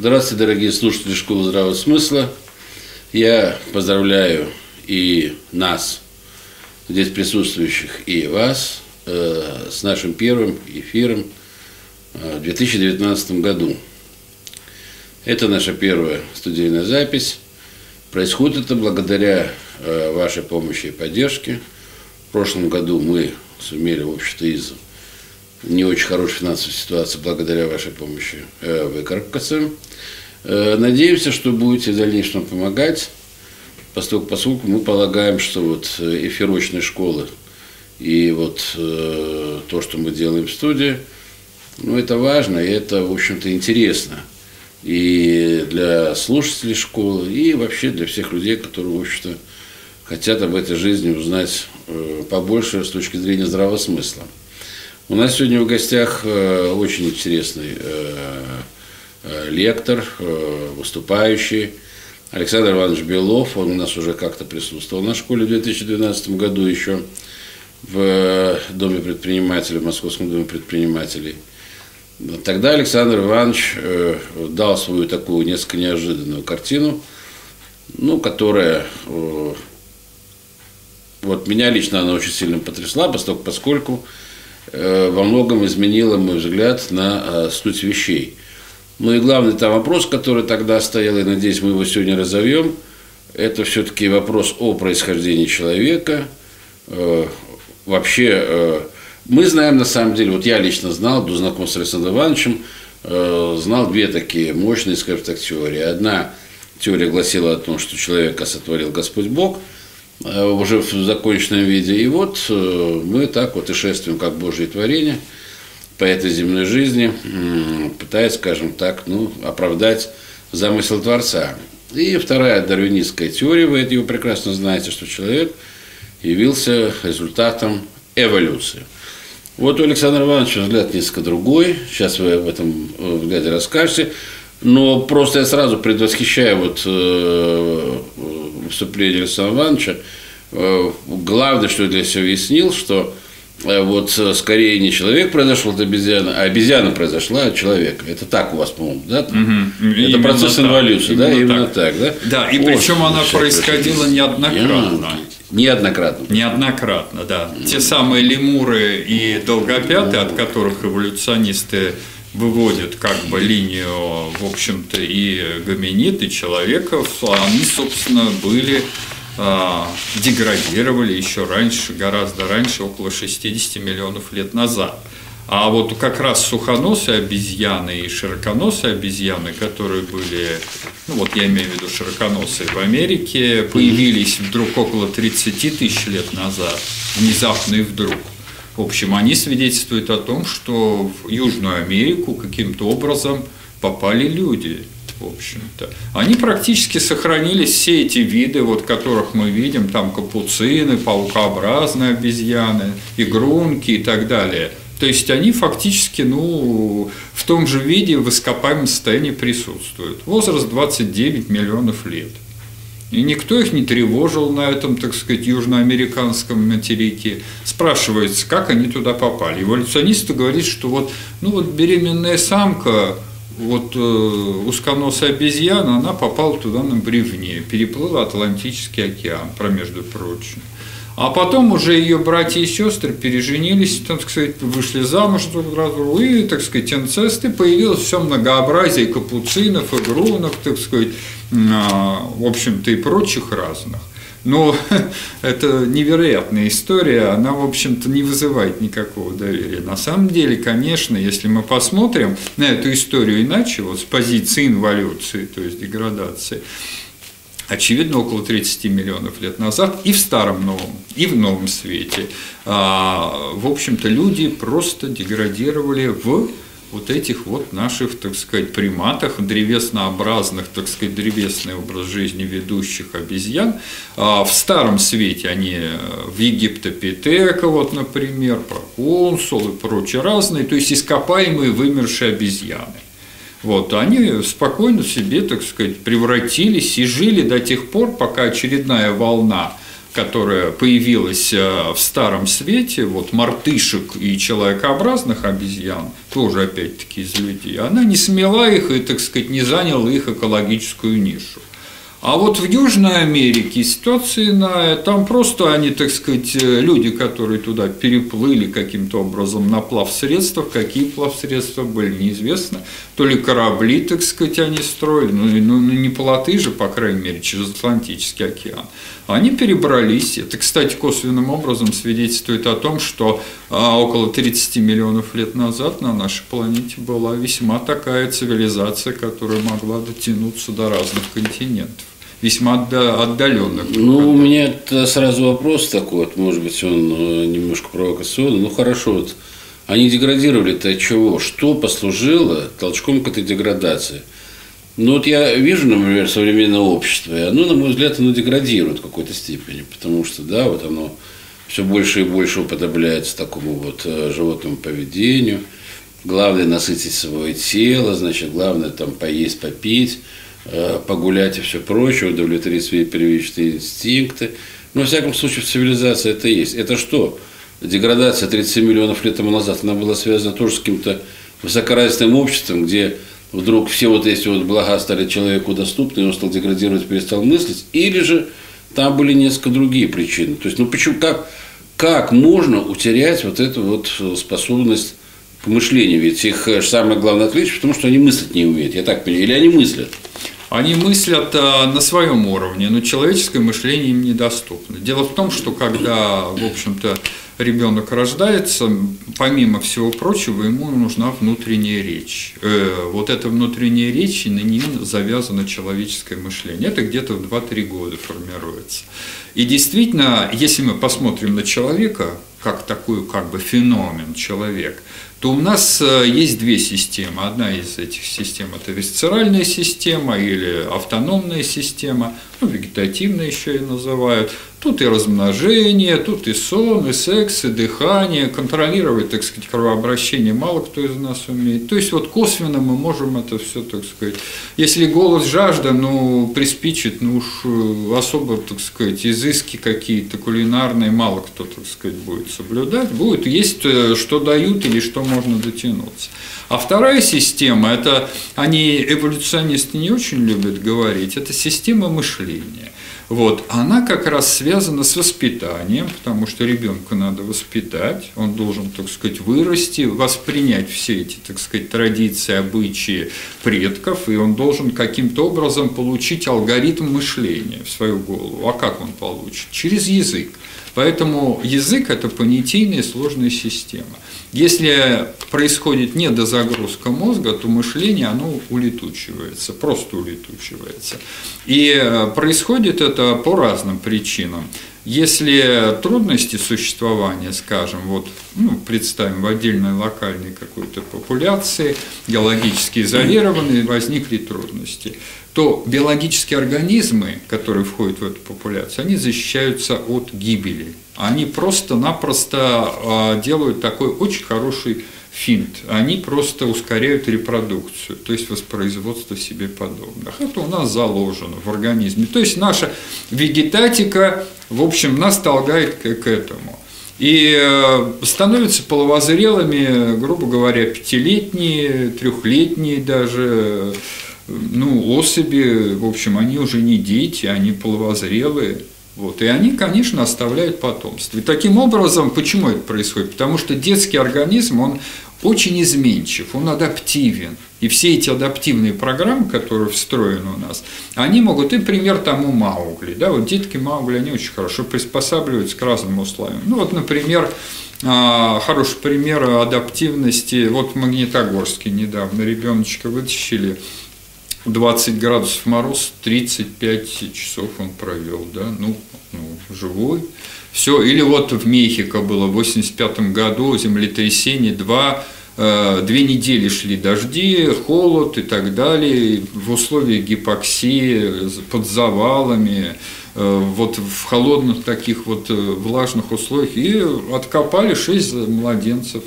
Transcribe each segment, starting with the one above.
Здравствуйте, дорогие слушатели Школы Здравого Смысла. Я поздравляю и нас, здесь присутствующих, и вас э, с нашим первым эфиром э, в 2019 году. Это наша первая студийная запись. Происходит это благодаря э, вашей помощи и поддержке. В прошлом году мы сумели, в общем-то, из не очень хорошей финансовой ситуации благодаря вашей помощи э, выкарабкаться. Э, надеемся, что будете в дальнейшем помогать, поскольку, поскольку мы полагаем, что вот эфирочные школы и вот э, то, что мы делаем в студии, ну, это важно, и это, в общем-то, интересно и для слушателей школы, и вообще для всех людей, которые, в общем-то, хотят об этой жизни узнать э, побольше с точки зрения здравого смысла. У нас сегодня в гостях э, очень интересный э, лектор, выступающий, Александр Иванович Белов. Он у нас уже как-то присутствовал на школе в 2012 году еще в Доме предпринимателей, в Московском доме предпринимателей – Тогда Александр Иванович э, дал свою такую несколько неожиданную картину, ну, которая э, вот меня лично она очень сильно потрясла, поскольку, э, во многом изменила мой взгляд на суть вещей. Ну и главный там вопрос, который тогда стоял, и надеюсь, мы его сегодня разовьем, это все-таки вопрос о происхождении человека, вообще мы знаем, на самом деле, вот я лично знал, до знакомства с Александром Ивановичем, э, знал две такие мощные, скажем так, теории. Одна теория гласила о том, что человека сотворил Господь Бог, э, уже в законченном виде. И вот э, мы так вот и шествуем, как Божье творение по этой земной жизни, пытаясь, скажем так, ну, оправдать замысел Творца. И вторая дарвинистская теория, вы ее прекрасно знаете, что человек явился результатом эволюции. Вот у Александра Ивановича взгляд несколько другой. Сейчас вы об этом э, взгляде расскажете. Но просто я сразу предвосхищаю вот э, выступление Александра Ивановича. Э, главное, что я для себя уяснил, что вот скорее не человек произошел от обезьяны, а обезьяна произошла от человека. Это так у вас, по-моему, да? Угу. Это именно процесс так. инволюции, да? Именно так, да? Да, и причем она происходила неоднократно. Неоднократно. Неоднократно, да. Те самые лемуры и долгопяты, от которых эволюционисты выводят как бы линию, в общем-то, и гоминид, и человеков, они, собственно, были э, деградировали еще раньше, гораздо раньше, около 60 миллионов лет назад. А вот как раз сухоносые обезьяны и широконосые обезьяны, которые были, ну вот я имею в виду широконосые в Америке, появились вдруг около 30 тысяч лет назад, внезапно и вдруг. В общем, они свидетельствуют о том, что в Южную Америку каким-то образом попали люди в общем-то. Они практически сохранились, все эти виды, вот, которых мы видим, там капуцины, паукообразные обезьяны, игрунки и так далее. То есть они фактически ну, в том же виде в ископаемом состоянии присутствуют. Возраст 29 миллионов лет. И никто их не тревожил на этом, так сказать, южноамериканском материке. Спрашивается, как они туда попали. Эволюционисты говорят, что вот, ну вот беременная самка, вот э, узконосая обезьяна, она попала туда на бревне, переплыла Атлантический океан, про между прочим. А потом уже ее братья и сестры переженились, так сказать, вышли замуж друг друга, и, так сказать, инцесты, появилось все многообразие капуцинов, игрунов, так сказать, а, в общем-то, и прочих разных. Но это невероятная история, она, в общем-то, не вызывает никакого доверия. На самом деле, конечно, если мы посмотрим на эту историю иначе, вот с позиции инволюции, то есть деградации, очевидно, около 30 миллионов лет назад, и в старом новом, и в новом свете. А, в общем-то, люди просто деградировали в вот этих вот наших, так сказать, приматах, древеснообразных, так сказать, древесный образ жизни ведущих обезьян. А в старом свете они э, в Египтопитека, вот, например, проконсул и прочие разные, то есть ископаемые вымершие обезьяны. Вот, они спокойно себе, так сказать, превратились и жили до тех пор, пока очередная волна которая появилась в Старом Свете, вот мартышек и человекообразных обезьян, тоже опять-таки из людей, она не смела их и, так сказать, не заняла их экологическую нишу. А вот в Южной Америке ситуация иная. Там просто они, так сказать, э, люди, которые туда переплыли каким-то образом на плавсредствах, какие плавсредства были, неизвестно. То ли корабли, так сказать, они строили, ну, ну, ну не плоты же, по крайней мере, через Атлантический океан. Они перебрались. Это, кстати, косвенным образом свидетельствует о том, что а, около 30 миллионов лет назад на нашей планете была весьма такая цивилизация, которая могла дотянуться до разных континентов весьма отдаленных. Ну, у меня сразу вопрос такой, вот, может быть, он э, немножко провокационный. Ну, хорошо, вот они деградировали-то от чего? Что послужило толчком к этой деградации? Ну, вот я вижу, например, современное общество, и оно, на мой взгляд, оно деградирует в какой-то степени, потому что, да, вот оно все больше и больше уподобляется такому вот э, животному поведению. Главное насытить свое тело, значит, главное там поесть, попить – Э, погулять и все прочее, удовлетворить свои первичные инстинкты. Но, во всяком случае, в цивилизации это есть. Это что? Деградация 37 миллионов лет тому назад, она была связана тоже с каким-то высокоразвитым обществом, где вдруг все вот эти вот блага стали человеку доступны, и он стал деградировать, перестал мыслить, или же там были несколько другие причины. То есть, ну почему, как, как можно утерять вот эту вот способность к мышлению? Ведь их э, самое главное отличие, потому что они мыслить не умеют, я так понимаю, или они мыслят? Они мыслят э, на своем уровне, но человеческое мышление им недоступно. Дело в том, что когда, в общем-то, ребенок рождается, помимо всего прочего, ему нужна внутренняя речь. Э, вот эта внутренняя речь, и на нее завязано человеческое мышление. Это где-то в 2-3 года формируется. И действительно, если мы посмотрим на человека, как такой как бы феномен человек, то у нас э, есть две системы. Одна из этих систем – это висцеральная система или автономная система, ну, вегетативная еще и называют. Тут и размножение, тут и сон, и секс, и дыхание. Контролировать, так сказать, кровообращение мало кто из нас умеет. То есть вот косвенно мы можем это все, так сказать. Если голос жажда, ну, приспичит, ну уж э, особо, так сказать, изыски какие-то кулинарные мало кто, так сказать, будет соблюдать. Будет есть, э, что дают или что можно дотянуться. А вторая система, это они эволюционисты не очень любят говорить, это система мышления. Вот, она как раз связана с воспитанием, потому что ребенка надо воспитать, он должен, так сказать, вырасти, воспринять все эти, так сказать, традиции, обычаи предков, и он должен каким-то образом получить алгоритм мышления в свою голову. А как он получит? Через язык. Поэтому язык – это понятийная сложная система. Если происходит недозагрузка мозга, то мышление оно улетучивается, просто улетучивается. И э, происходит это по разным причинам. Если трудности существования, скажем, вот, ну, представим в отдельной локальной какой-то популяции, геологически изолированной, возникли трудности, то биологические организмы, которые входят в эту популяцию, они защищаются от гибели. Они просто-напросто а, делают такой очень хороший финт. Они просто ускоряют репродукцию, то есть воспроизводство себе подобных. Это у нас заложено в организме. То есть наша вегетатика, в общем, нас толгает к этому. И э, становятся половозрелыми, грубо говоря, пятилетние, трехлетние даже, ну, особи, в общем, они уже не дети, они половозрелые. Вот. И они, конечно, оставляют потомство. И таким образом, почему это происходит? Потому что детский организм, он очень изменчив, он адаптивен. И все эти адаптивные программы, которые встроены у нас, они могут, и пример тому Маугли. Да, вот детки Маугли, они очень хорошо приспосабливаются к разным условиям. Ну вот, например, а, хороший пример адаптивности, вот в Магнитогорске недавно ребеночка вытащили, 20 градусов мороз, 35 часов он провел, да, ну, ну живой. Все, или вот в Мехико было в 85 году землетрясение, два, э, две недели шли дожди, холод и так далее, в условиях гипоксии, под завалами, э, вот в холодных таких вот э, влажных условиях, и откопали шесть младенцев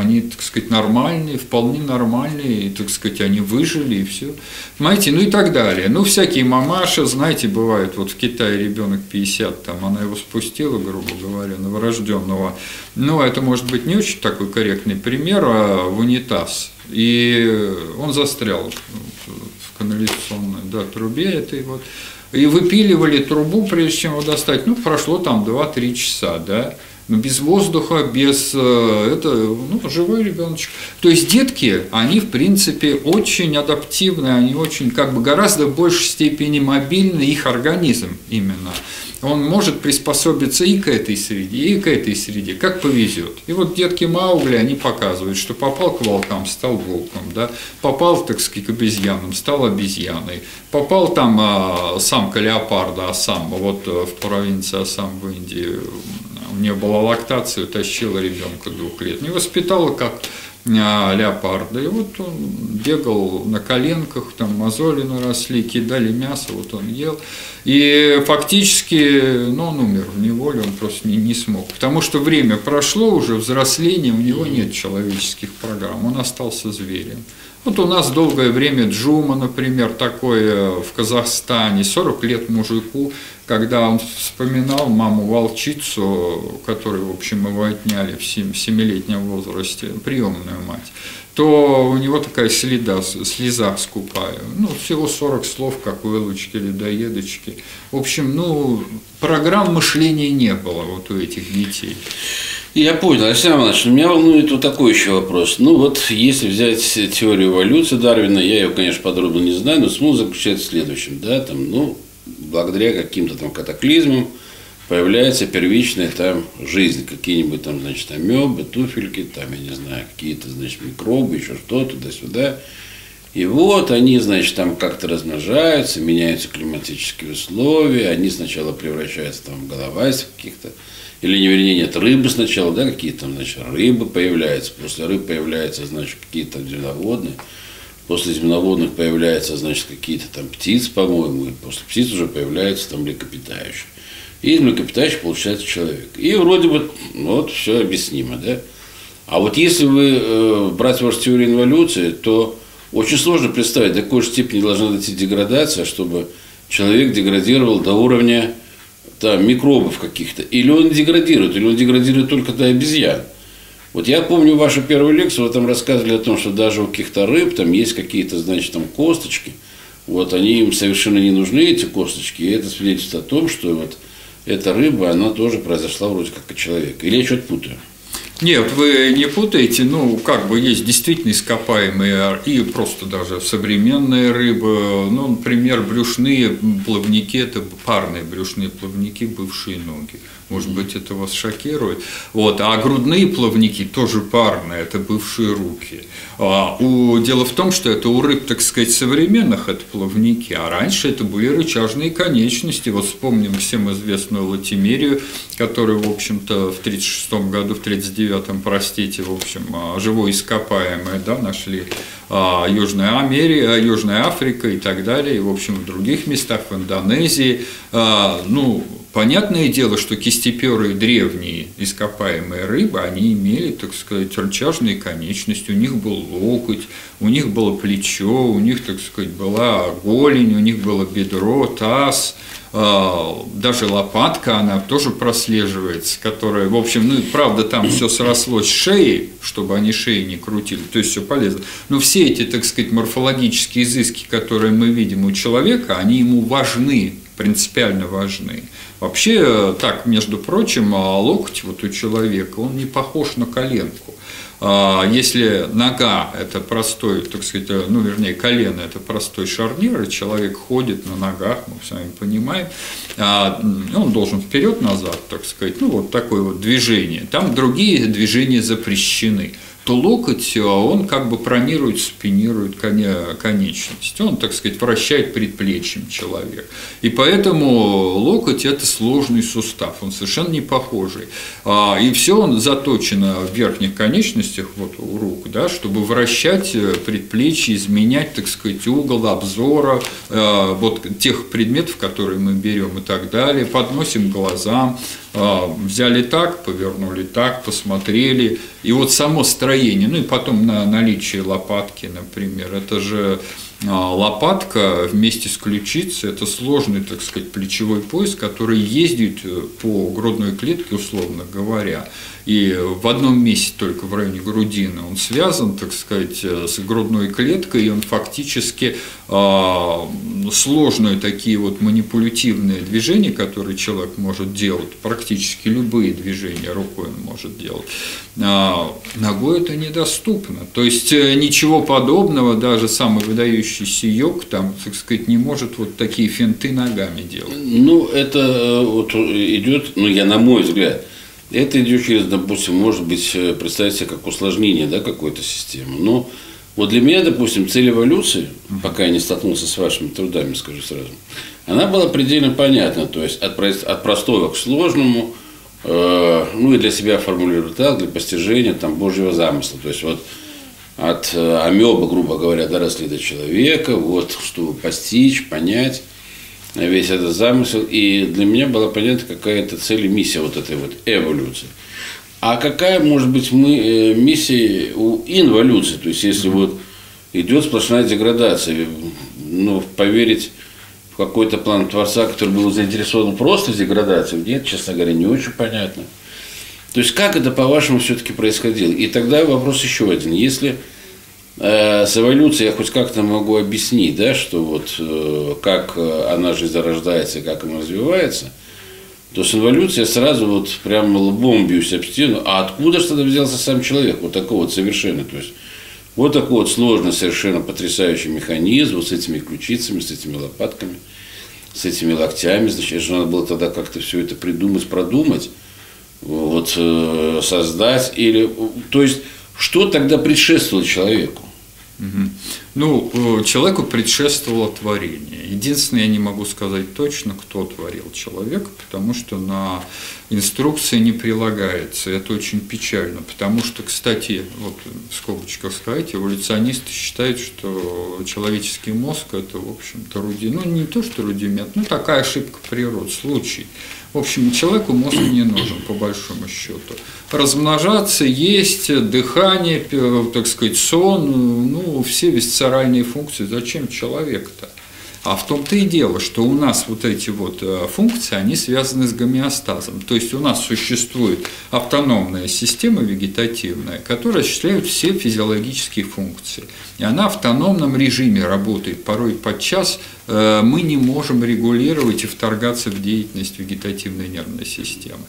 Они, так сказать, нормальные, вполне нормальные, и, так сказать, они выжили, и все. Понимаете, ну и так далее. Ну, всякие мамаши, знаете, бывают, вот в Китае ребенок 50, там, она его спустила, грубо говоря, новорожденного. Ну, это может быть не очень такой корректный пример, а в унитаз. И он застрял в канализационной да, трубе этой вот. И выпиливали трубу, прежде чем его достать. Ну, прошло там 2-3 часа, да без воздуха, без э, это, ну, живой ребеночек. То есть детки, они в принципе очень адаптивны, они очень как бы гораздо в большей степени мобильны, их организм именно. Он может приспособиться и к этой среде, и к этой среде, как повезет. И вот детки Маугли, они показывают, что попал к волкам, стал волком, да? попал, так сказать, к обезьянам, стал обезьяной, попал там а, самка леопарда, Асам, вот э, в провинции Асам в Индии, у нее была лактация, утащила ребенка двух лет. Не воспитала как а, леопарда. И вот он бегал на коленках, там мозоли наросли, кидали мясо, вот он ел. И фактически, ну, он умер в неволе, он просто не, не смог. Потому что время прошло уже, взросление, у него нет человеческих программ, он остался зверем. Вот у нас долгое время Джума, например, такое в Казахстане, 40 лет мужику, когда он вспоминал маму-волчицу, которую, в общем, его отняли в 7-летнем возрасте, приемную мать, то у него такая следа, слеза скупая. Ну, всего 40 слов, как вылучки, людоедочки. В общем, ну, программ мышления не было вот у этих детей. Я понял, Александр Иванович, меня волнует вот такой еще вопрос. Ну вот, если взять теорию эволюции Дарвина, я ее, конечно, подробно не знаю, но смысл заключается в следующем. Да, там, ну, благодаря каким-то там катаклизмам появляется первичная там жизнь, какие-нибудь там, значит, амебы, туфельки, там, я не знаю, какие-то, значит, микробы, еще что-то, туда-сюда. И вот они, значит, там как-то размножаются, меняются климатические условия, они сначала превращаются там в головась каких-то, или не вернее нет, рыбы сначала, да, какие-то значит, рыбы появляются, после рыб появляются, значит, какие-то земноводные, После земноводных появляются, значит, какие-то там птицы, по-моему, и после птиц уже появляются там млекопитающие. И из млекопитающих получается человек. И вроде бы, ну, вот, все объяснимо, да? А вот если вы э, брать вашу теорию инволюции, то очень сложно представить, до какой степени должна дойти деградация, чтобы человек деградировал до уровня там, микробов каких-то. Или он деградирует, или он деградирует только до обезьян. Вот я помню вашу первую лекцию, вы там рассказывали о том, что даже у каких-то рыб там есть какие-то, значит, там косточки. Вот они им совершенно не нужны, эти косточки, и это свидетельствует о том, что вот эта рыба, она тоже произошла вроде как от человека. Или я что-то путаю? Нет, вы не путаете, ну, как бы есть действительно ископаемые и просто даже современные рыбы, ну, например, брюшные плавники, это парные брюшные плавники, бывшие ноги. Может быть, это вас шокирует. Вот. А грудные плавники тоже парные, это бывшие руки. А у, дело в том, что это у рыб, так сказать, современных это плавники, а раньше это были рычажные конечности. Вот вспомним всем известную латимерию, которую, в общем-то, в 1936 году, в 1939, простите, в общем, а, живой ископаемое да, нашли а, Южная Америка, Южная Африка и так далее, и, в общем, в других местах, в Индонезии. Ну, Понятное дело, что кистеперые древние ископаемые рыбы, они имели, так сказать, рычажные конечности, у них был локоть, у них было плечо, у них, так сказать, была голень, у них было бедро, таз, а, даже лопатка, она тоже прослеживается, которая, в общем, ну, правда, там все срослось с шеей, чтобы они шеи не крутили, то есть все полезно. Но все эти, так сказать, морфологические изыски, которые мы видим у человека, они ему важны, принципиально важны. Вообще, так, между прочим, а, локоть вот у человека, он не похож на коленку. А, если нога – это простой, так сказать, ну, вернее, колено – это простой шарнир, и человек ходит на ногах, мы с вами понимаем, а, он должен вперед-назад, так сказать, ну, вот такое вот движение. Там другие движения запрещены то локоть, а он как бы пронирует, спинирует конечность. Он, так сказать, вращает предплечьем человек. И поэтому локоть – это сложный сустав, он совершенно не похожий. А, и все он заточено в верхних конечностях, вот у рук, да, чтобы вращать э, предплечье, изменять, так сказать, угол обзора, э, вот тех предметов, которые мы берем и так далее, подносим глазам, взяли так, повернули так, посмотрели, и вот само строение, ну и потом на наличие лопатки, например, это же а, лопатка вместе с ключицей – это сложный, так сказать, плечевой пояс, который ездит э, по грудной клетке, условно говоря. И в одном месте только в районе грудины он связан, так сказать, э, с грудной клеткой, и он фактически а, сложные такие вот манипулятивные движения, которые человек может делать, практически любые движения рукой он может делать, а, ногой это недоступно. То есть э, ничего подобного, даже самый выдающийся йог, там, так сказать, не может вот такие финты ногами делать. Ну, это э, вот идет, ну, я на мой взгляд, это идет через, допустим, может быть, э, представить себе как усложнение да, какой-то системы. Но вот для меня, допустим, цель эволюции, пока я не столкнулся с вашими трудами, скажу сразу, она была предельно понятна. То есть от, от простого к сложному, э, ну и для себя формулирую так, для постижения там, Божьего замысла. То есть вот от э, амеба, грубо говоря, доросли до человека, вот, чтобы постичь, понять весь этот замысел. И для меня была понятна какая-то цель и миссия вот этой вот эволюции. А какая может быть мы, э, миссия у инволюции? То есть, если вот идет сплошная деградация, ну, поверить в какой-то план Творца, который был заинтересован просто в деградации, нет, честно говоря, не очень понятно. То есть, как это, по-вашему, все-таки происходило? И тогда вопрос еще один. Если с эволюцией я хоть как-то могу объяснить, да, что вот э, как она жизнь зарождается как она развивается, то с эволюцией сразу вот прям лбом бьюсь об стену. А откуда же тогда взялся сам человек? Вот такой вот совершенно. То есть вот такой вот сложный, совершенно потрясающий механизм, вот с этими ключицами, с этими лопатками, с этими локтями. Значит, же надо было тогда как-то все это придумать, продумать, вот э, создать. Или, то есть, что тогда предшествовало человеку? Ну, э, человеку предшествовало творение. Единственное, я не могу сказать точно, кто творил человека, потому что на инструкции не прилагается. Это очень печально, потому что, кстати, вот в скобочках сказать, эволюционисты считают, что человеческий мозг – это, в общем-то, рудимент, ну, не то, что рудимент, ну, такая ошибка природы, случай. В общем, человеку мозг не нужен, по большому счету. Размножаться, есть, дыхание, так сказать, сон, ну, все висцеральные функции. Зачем человек-то? А в том-то и дело, что у нас вот эти вот э, функции, они связаны с гомеостазом. То есть у нас существует автономная система вегетативная, которая осуществляет все физиологические функции. И она в автономном режиме работает. Порой подчас э, мы не можем регулировать и вторгаться в деятельность вегетативной нервной системы.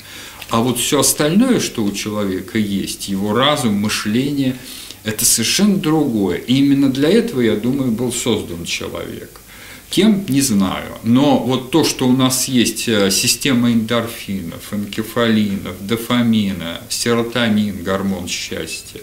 А вот все остальное, что у человека есть, его разум, мышление, это совершенно другое. И именно для этого, я думаю, был создан человек. Кем, не знаю. Но вот то, что у нас есть э, система эндорфинов, энкефалинов, дофамина, серотонин, гормон счастья.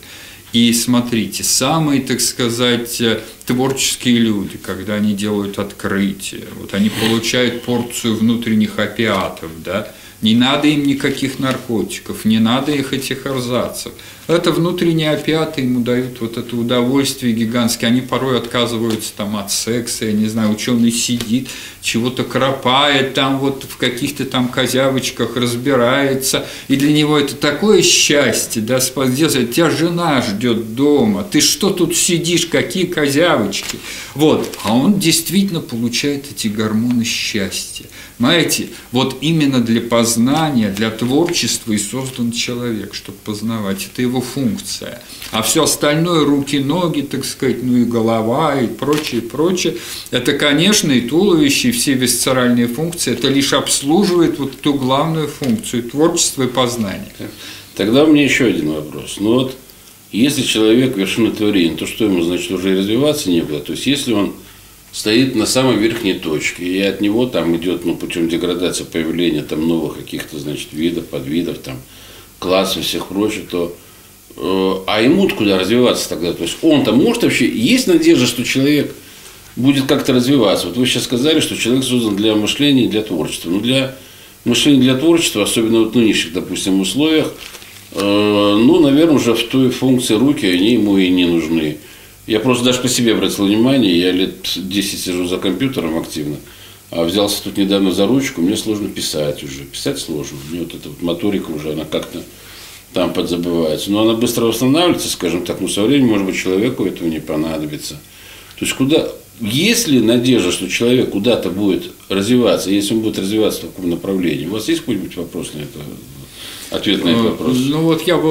И смотрите, самые, так сказать, э, творческие люди, когда они делают открытие, вот они получают порцию внутренних опиатов, да, не надо им никаких наркотиков, не надо их этих эрзацев. Это внутренние опиаты ему дают вот это удовольствие гигантское. Они порой отказываются там от секса, я не знаю, ученый сидит, чего-то кропает, там вот в каких-то там козявочках разбирается. И для него это такое счастье, да, спасибо, тебя жена ждет дома, ты что тут сидишь, какие козявочки. Вот, а он действительно получает эти гормоны счастья. Знаете, вот именно для познания, для творчества и создан человек, чтобы познавать. Это его функция. А все остальное, руки, ноги, так сказать, ну и голова и прочее, прочее, это, конечно, и туловище, и все висцеральные функции, это лишь обслуживает вот ту главную функцию – творчество и познание. Тогда у меня еще один вопрос. Ну вот, если человек вершина творения, то что ему, значит, уже развиваться не было? То есть, если он стоит на самой верхней точке, и от него там идет ну, путем деградации появления там новых каких-то, значит, видов, подвидов, там, классов и всех прочих, то а ему куда развиваться тогда? То есть он-то может вообще, есть надежда, что человек будет как-то развиваться? Вот вы сейчас сказали, что человек создан для мышления и для творчества. Ну, для мышления, для творчества, особенно вот в нынешних, допустим, условиях, э, ну, наверное, уже в той функции руки, они ему и не нужны. Я просто даже по себе обратил внимание, я лет 10 сижу за компьютером активно. А взялся тут недавно за ручку, мне сложно писать уже. Писать сложно. Мне вот эта вот моторика уже, она как-то там подзабывается. Но она быстро восстанавливается, скажем так, но со временем, может быть, человеку этого не понадобится. То есть куда, есть ли надежда, что человек куда-то будет развиваться, если он будет развиваться в таком направлении? У вас есть какой-нибудь вопрос на это? Ответ на этот Э, вопрос. Ну вот я бы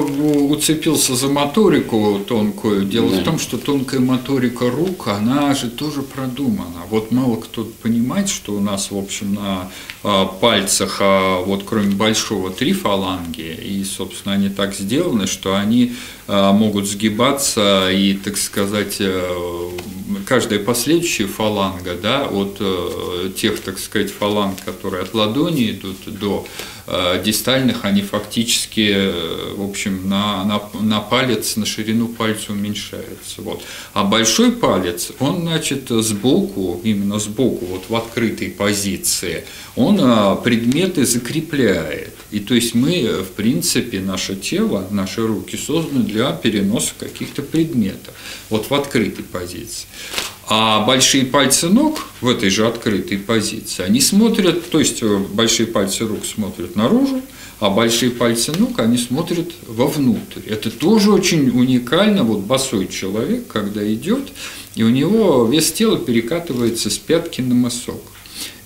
уцепился за моторику тонкую. Дело Да. в том, что тонкая моторика рук, она же тоже продумана. Вот мало кто понимает, что у нас, в общем, на а, пальцах, а, вот кроме большого, три фаланги, и, собственно, они так сделаны, что они а, могут сгибаться и, так сказать, э, каждая последующая фаланга, да, от э, тех, так сказать, фаланг, которые от ладони идут до дистальных, они фактически, э, в общем, на, на, на палец, на ширину пальца уменьшаются. Вот. А большой палец, он, значит, сбоку, именно сбоку, вот в открытой позиции, он а, предметы закрепляет. И то есть мы, э, в принципе, наше тело, наши руки созданы для переноса каких-то предметов. Вот в открытой позиции. А большие пальцы ног в этой же открытой позиции, они смотрят, то есть э, большие пальцы рук смотрят наружу, а большие пальцы ног, они смотрят вовнутрь. Это тоже очень уникально. Вот босой человек, когда идет, и у него вес тела перекатывается с пятки на мысок.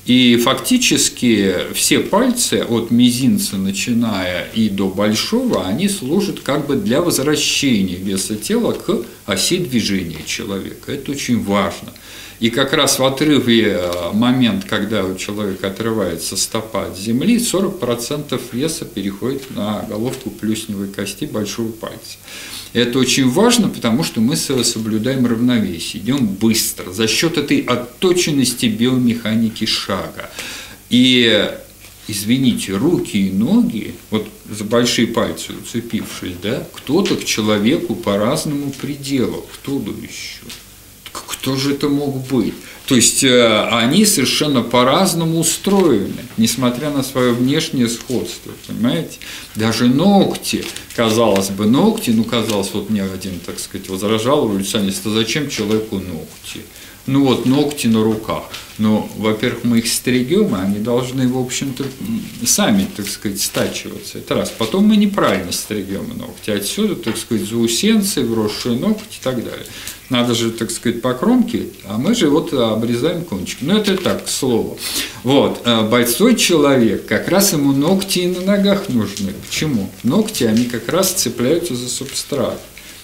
И фактически все пальцы от мизинца начиная и до большого, они служат как бы для возвращения веса тела к оси движения человека. Это очень важно. И как раз в отрыве э, момент, когда у человека отрывается стопа от земли, 40% веса переходит на головку плюсневой кости большого пальца. Это очень важно, потому что мы со- соблюдаем равновесие, идем быстро за счет этой отточенности биомеханики шага. И извините, руки и ноги, вот за большие пальцы уцепившись, да, кто-то к человеку по-разному приделал, кто-то еще. Кто же это мог быть? То есть э, они совершенно по-разному устроены, несмотря на свое внешнее сходство, понимаете? Даже ногти, казалось бы, ногти, ну, казалось, вот мне один, так сказать, возражал эволюционист, а зачем человеку ногти? Ну вот ногти на руках. Но, во-первых, мы их стригем, и они должны, в общем-то, сами, так сказать, стачиваться. Это раз. Потом мы неправильно стригем ногти. Отсюда, так сказать, заусенцы, вросшие ногти и так далее. Надо же, так сказать, по кромке, а мы же вот обрезаем кончик. Ну, это так, к слову. Вот. а Бойцой человек, как раз ему ногти и на ногах нужны. Почему? Ногти, они как раз цепляются за субстрат.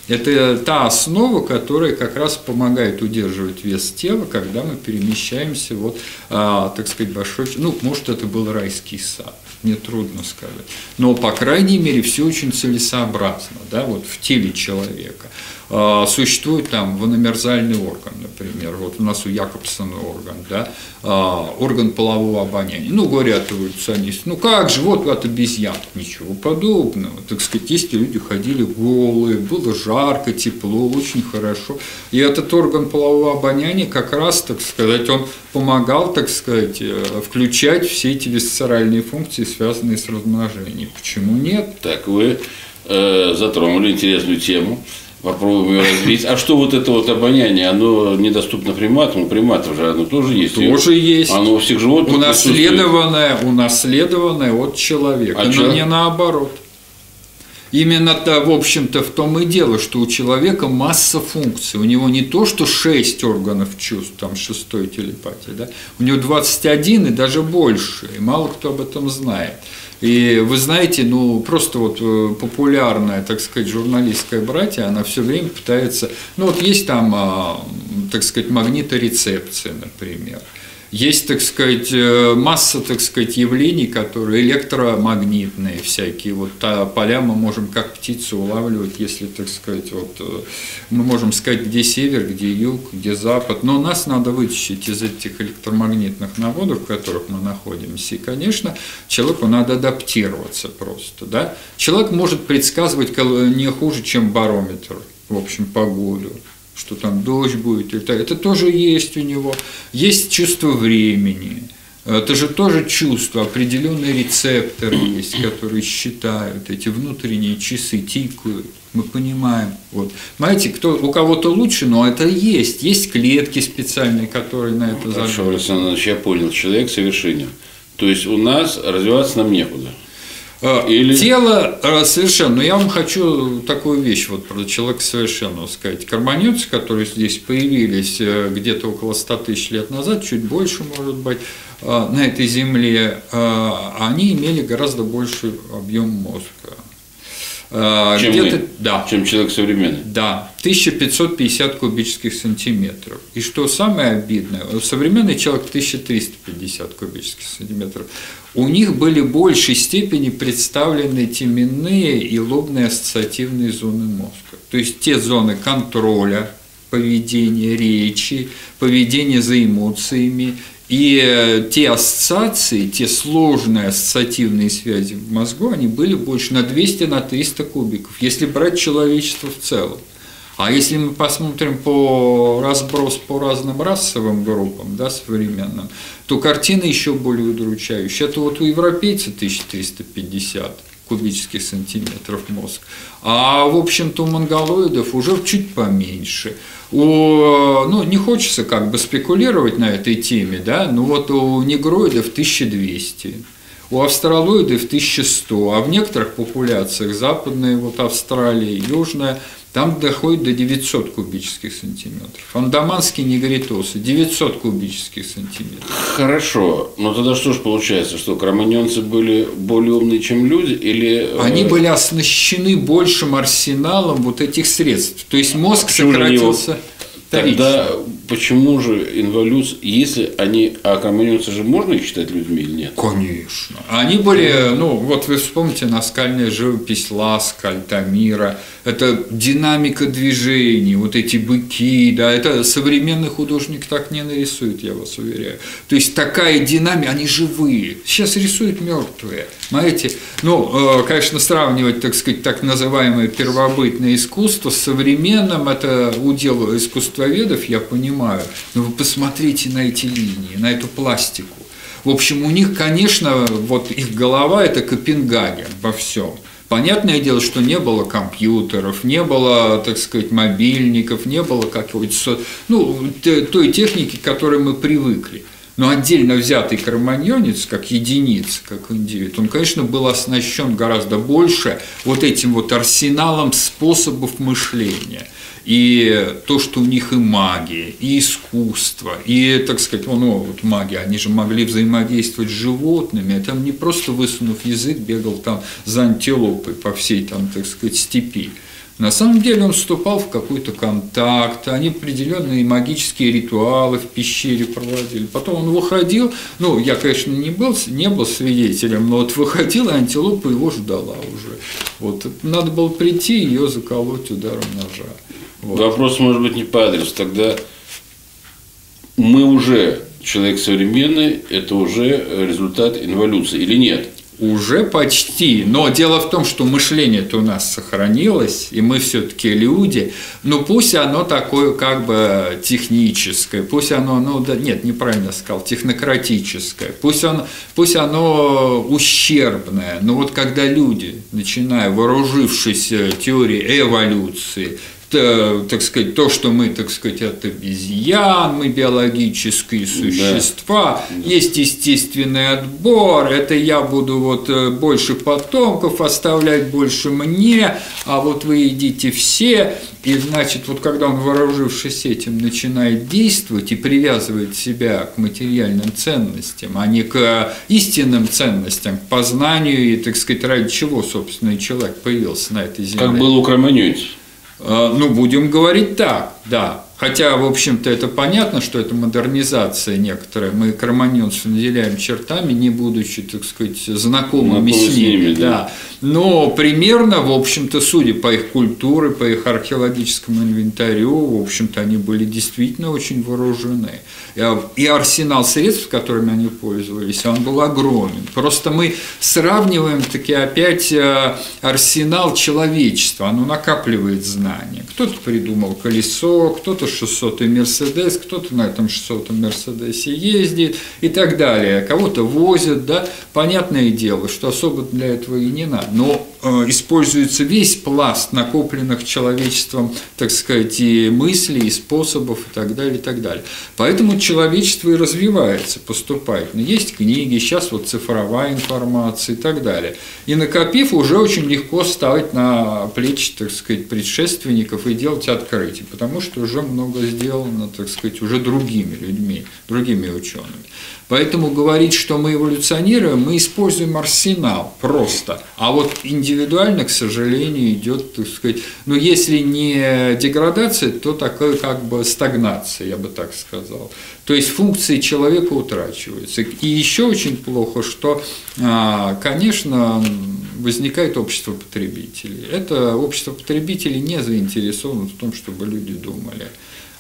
Это та основа, которая как раз помогает удерживать вес тела, когда мы перемещаемся, вот, а, так сказать, большой, ну, может, это был райский сад, мне трудно сказать. Но, по крайней мере, все очень целесообразно, да, вот в теле человека. А, Существует там ваномерзальный орган, например, вот у нас у Якобсона орган, да, а, орган полового обоняния. Ну, говорят эволюционисты, ну как же, вот от обезьян. Ничего подобного. Так сказать, есть люди ходили голые, было жарко, тепло, очень хорошо. И этот орган полового обоняния как раз, так сказать, он помогал, так сказать, э, включать все эти висцеральные функции, связанные с размножением. Почему нет? Так, вы э, затронули интересную тему. Попробуем ее развить. А что вот это вот обоняние, оно недоступно приматам? У приматов же оно тоже есть. Тоже есть. Оно у всех животных. Унаследованное, унаследованное от человека, А но чё? не наоборот. Именно то, в общем-то, в том и дело, что у человека масса функций. У него не то, что 6 органов чувств, там шестой телепатия, да? у него 21 и даже больше, и мало кто об этом знает. И вы знаете, ну просто вот э, популярная, так сказать, журналистская братья, она все время пытается, ну вот есть там, а, так сказать, магниторецепция, например. Есть, так сказать, э, масса, так сказать, явлений, которые электромагнитные всякие. Вот та поля мы можем как птицу улавливать, если, так сказать, вот э, мы можем сказать, где север, где юг, где запад. Но нас надо вытащить из этих электромагнитных наводов, в которых мы находимся. И, конечно, человеку надо адаптироваться просто. Да? Человек может предсказывать не хуже, чем барометр, в общем, погоду что там дождь будет. или так. Это тоже есть у него. Есть чувство времени. Это же тоже чувство, определенные рецепторы есть, которые считают, эти внутренние часы тикают, мы понимаем. Вот. Знаете, кто, у кого-то лучше, но это есть. Есть клетки специальные, которые на это Хорошо, Александр я понял, человек совершенен. То есть у нас развиваться нам некуда. А, Или... Тело а, совершенно. Но я вам хочу такую вещь вот про человека совершенного сказать. Карбонюцы, которые здесь появились э, где-то около 100 тысяч лет назад, чуть больше, может быть, а, на этой земле, они имели гораздо больший объем мозга. Чем, мы, да, чем человек современный. Да, 1550 кубических сантиметров. И что самое обидное, современный человек 1350 кубических сантиметров. У них были в большей степени представлены теменные и лобные ассоциативные зоны мозга. То есть те зоны контроля, поведения, речи, поведения за эмоциями и э, те ассоциации, те сложные ассоциативные связи в мозгу, они были больше на 200, на 300 кубиков, если брать человечество в целом. А если мы посмотрим по разброс по разным расовым группам, да, современным, то картина еще более удручающая. Это вот у европейца 1350 кубических сантиметров мозг, а в общем-то у монголоидов уже чуть поменьше – у, ну, не хочется как бы спекулировать на этой теме, да, но вот у негроидов 1200, у австралоидов 1100, а в некоторых популяциях, западная, вот Австралия, южная, там доходит до 900 кубических сантиметров. Андаманские негритосы 900 кубических сантиметров. Хорошо, но тогда что же получается, что кроманьонцы были более умные, чем люди, или... Э, Они были оснащены большим арсеналом вот этих средств. То есть мозг Почему сократился... Тогда почему же инволюция, если они, а коммунисты же можно их считать людьми или нет? Конечно. Они были, ну, вот вы вспомните наскальная живопись Ласка, Альтамира, это динамика движений, вот эти быки, да, это современный художник так не нарисует, я вас уверяю. То есть такая динамика, они живые. Сейчас рисуют мертвые. Знаете, ну, э, конечно, сравнивать, так сказать, так называемое первобытное искусство с современным, это удел искусствоведов, я понимаю, но вы посмотрите на эти линии, на эту пластику. В общем, у них, конечно, вот их голова – это Копенгаген во всем. Понятное дело, что не было компьютеров, не было, так сказать, мобильников, не было какой-то, ну, той техники, к которой мы привыкли. Но отдельно взятый карманьонец, как единица, как индивид, он, конечно, был оснащен гораздо больше вот этим вот арсеналом способов мышления. И то, что у них и магия, и искусство, и, так сказать, ну, вот магия, они же могли взаимодействовать с животными, это не просто высунув язык, бегал там за антилопой по всей, там, так сказать, степи. На самом деле он вступал в какой-то контакт, они определенные магические ритуалы в пещере проводили. Потом он выходил, ну, я, конечно, не был, не был свидетелем, но вот выходил, и антилопа его ждала уже. Вот, надо было прийти и ее заколоть ударом ножа. Вот. Вопрос может быть не по адресу. Тогда мы уже человек современный, это уже результат инволюции или нет? Уже почти. Но дело в том, что мышление-то у нас сохранилось, и мы все-таки люди. Но пусть оно такое как бы техническое, пусть оно, ну да, нет, неправильно сказал, технократическое, пусть оно, пусть оно ущербное. Но вот когда люди, начиная вооружившись теорией эволюции, так сказать, то, что мы, так сказать, от обезьян, мы биологические существа, да. есть естественный отбор, это я буду вот э, больше потомков оставлять, больше мне, а вот вы идите все, и значит, вот когда он, вооружившись этим, начинает действовать и привязывает себя к материальным ценностям, а не к истинным ценностям, к познанию и, так сказать, ради чего, собственно, человек появился на этой земле. Как был у кроманьонцев. Э, ну, будем говорить так, да. Хотя, в общем-то, это понятно, что это модернизация некоторая. Мы кроманьонцев наделяем чертами, не будучи, так сказать, знакомыми с ними. Да. да. Но примерно, в общем-то, судя по их культуре, по их археологическому инвентарю, в общем-то, они были действительно очень вооружены. И арсенал средств, которыми они пользовались, он был огромен. Просто мы сравниваем таки опять э, арсенал человечества, оно накапливает знания. Кто-то придумал колесо, кто-то кто-то 600 Мерседес, кто-то на этом 600 Мерседесе ездит и так далее. Кого-то возят, да. Понятное дело, что особо для этого и не надо. Но используется весь пласт накопленных человечеством, так сказать, и мыслей, и способов, и так далее, и так далее. Поэтому человечество и развивается, поступает. Но есть книги, сейчас вот цифровая информация и так далее. И накопив, уже очень легко ставить на плечи, так сказать, предшественников и делать открытие, потому что уже много сделано, так сказать, уже другими людьми, другими учеными. Поэтому говорить, что мы эволюционируем, мы используем арсенал просто. А вот индивидуально, к сожалению, идет, так сказать, ну если не деградация, то такая как бы стагнация, я бы так сказал. То есть функции человека утрачиваются. И еще очень плохо, что, а, конечно, возникает общество потребителей. Это общество потребителей не заинтересовано в том, чтобы люди думали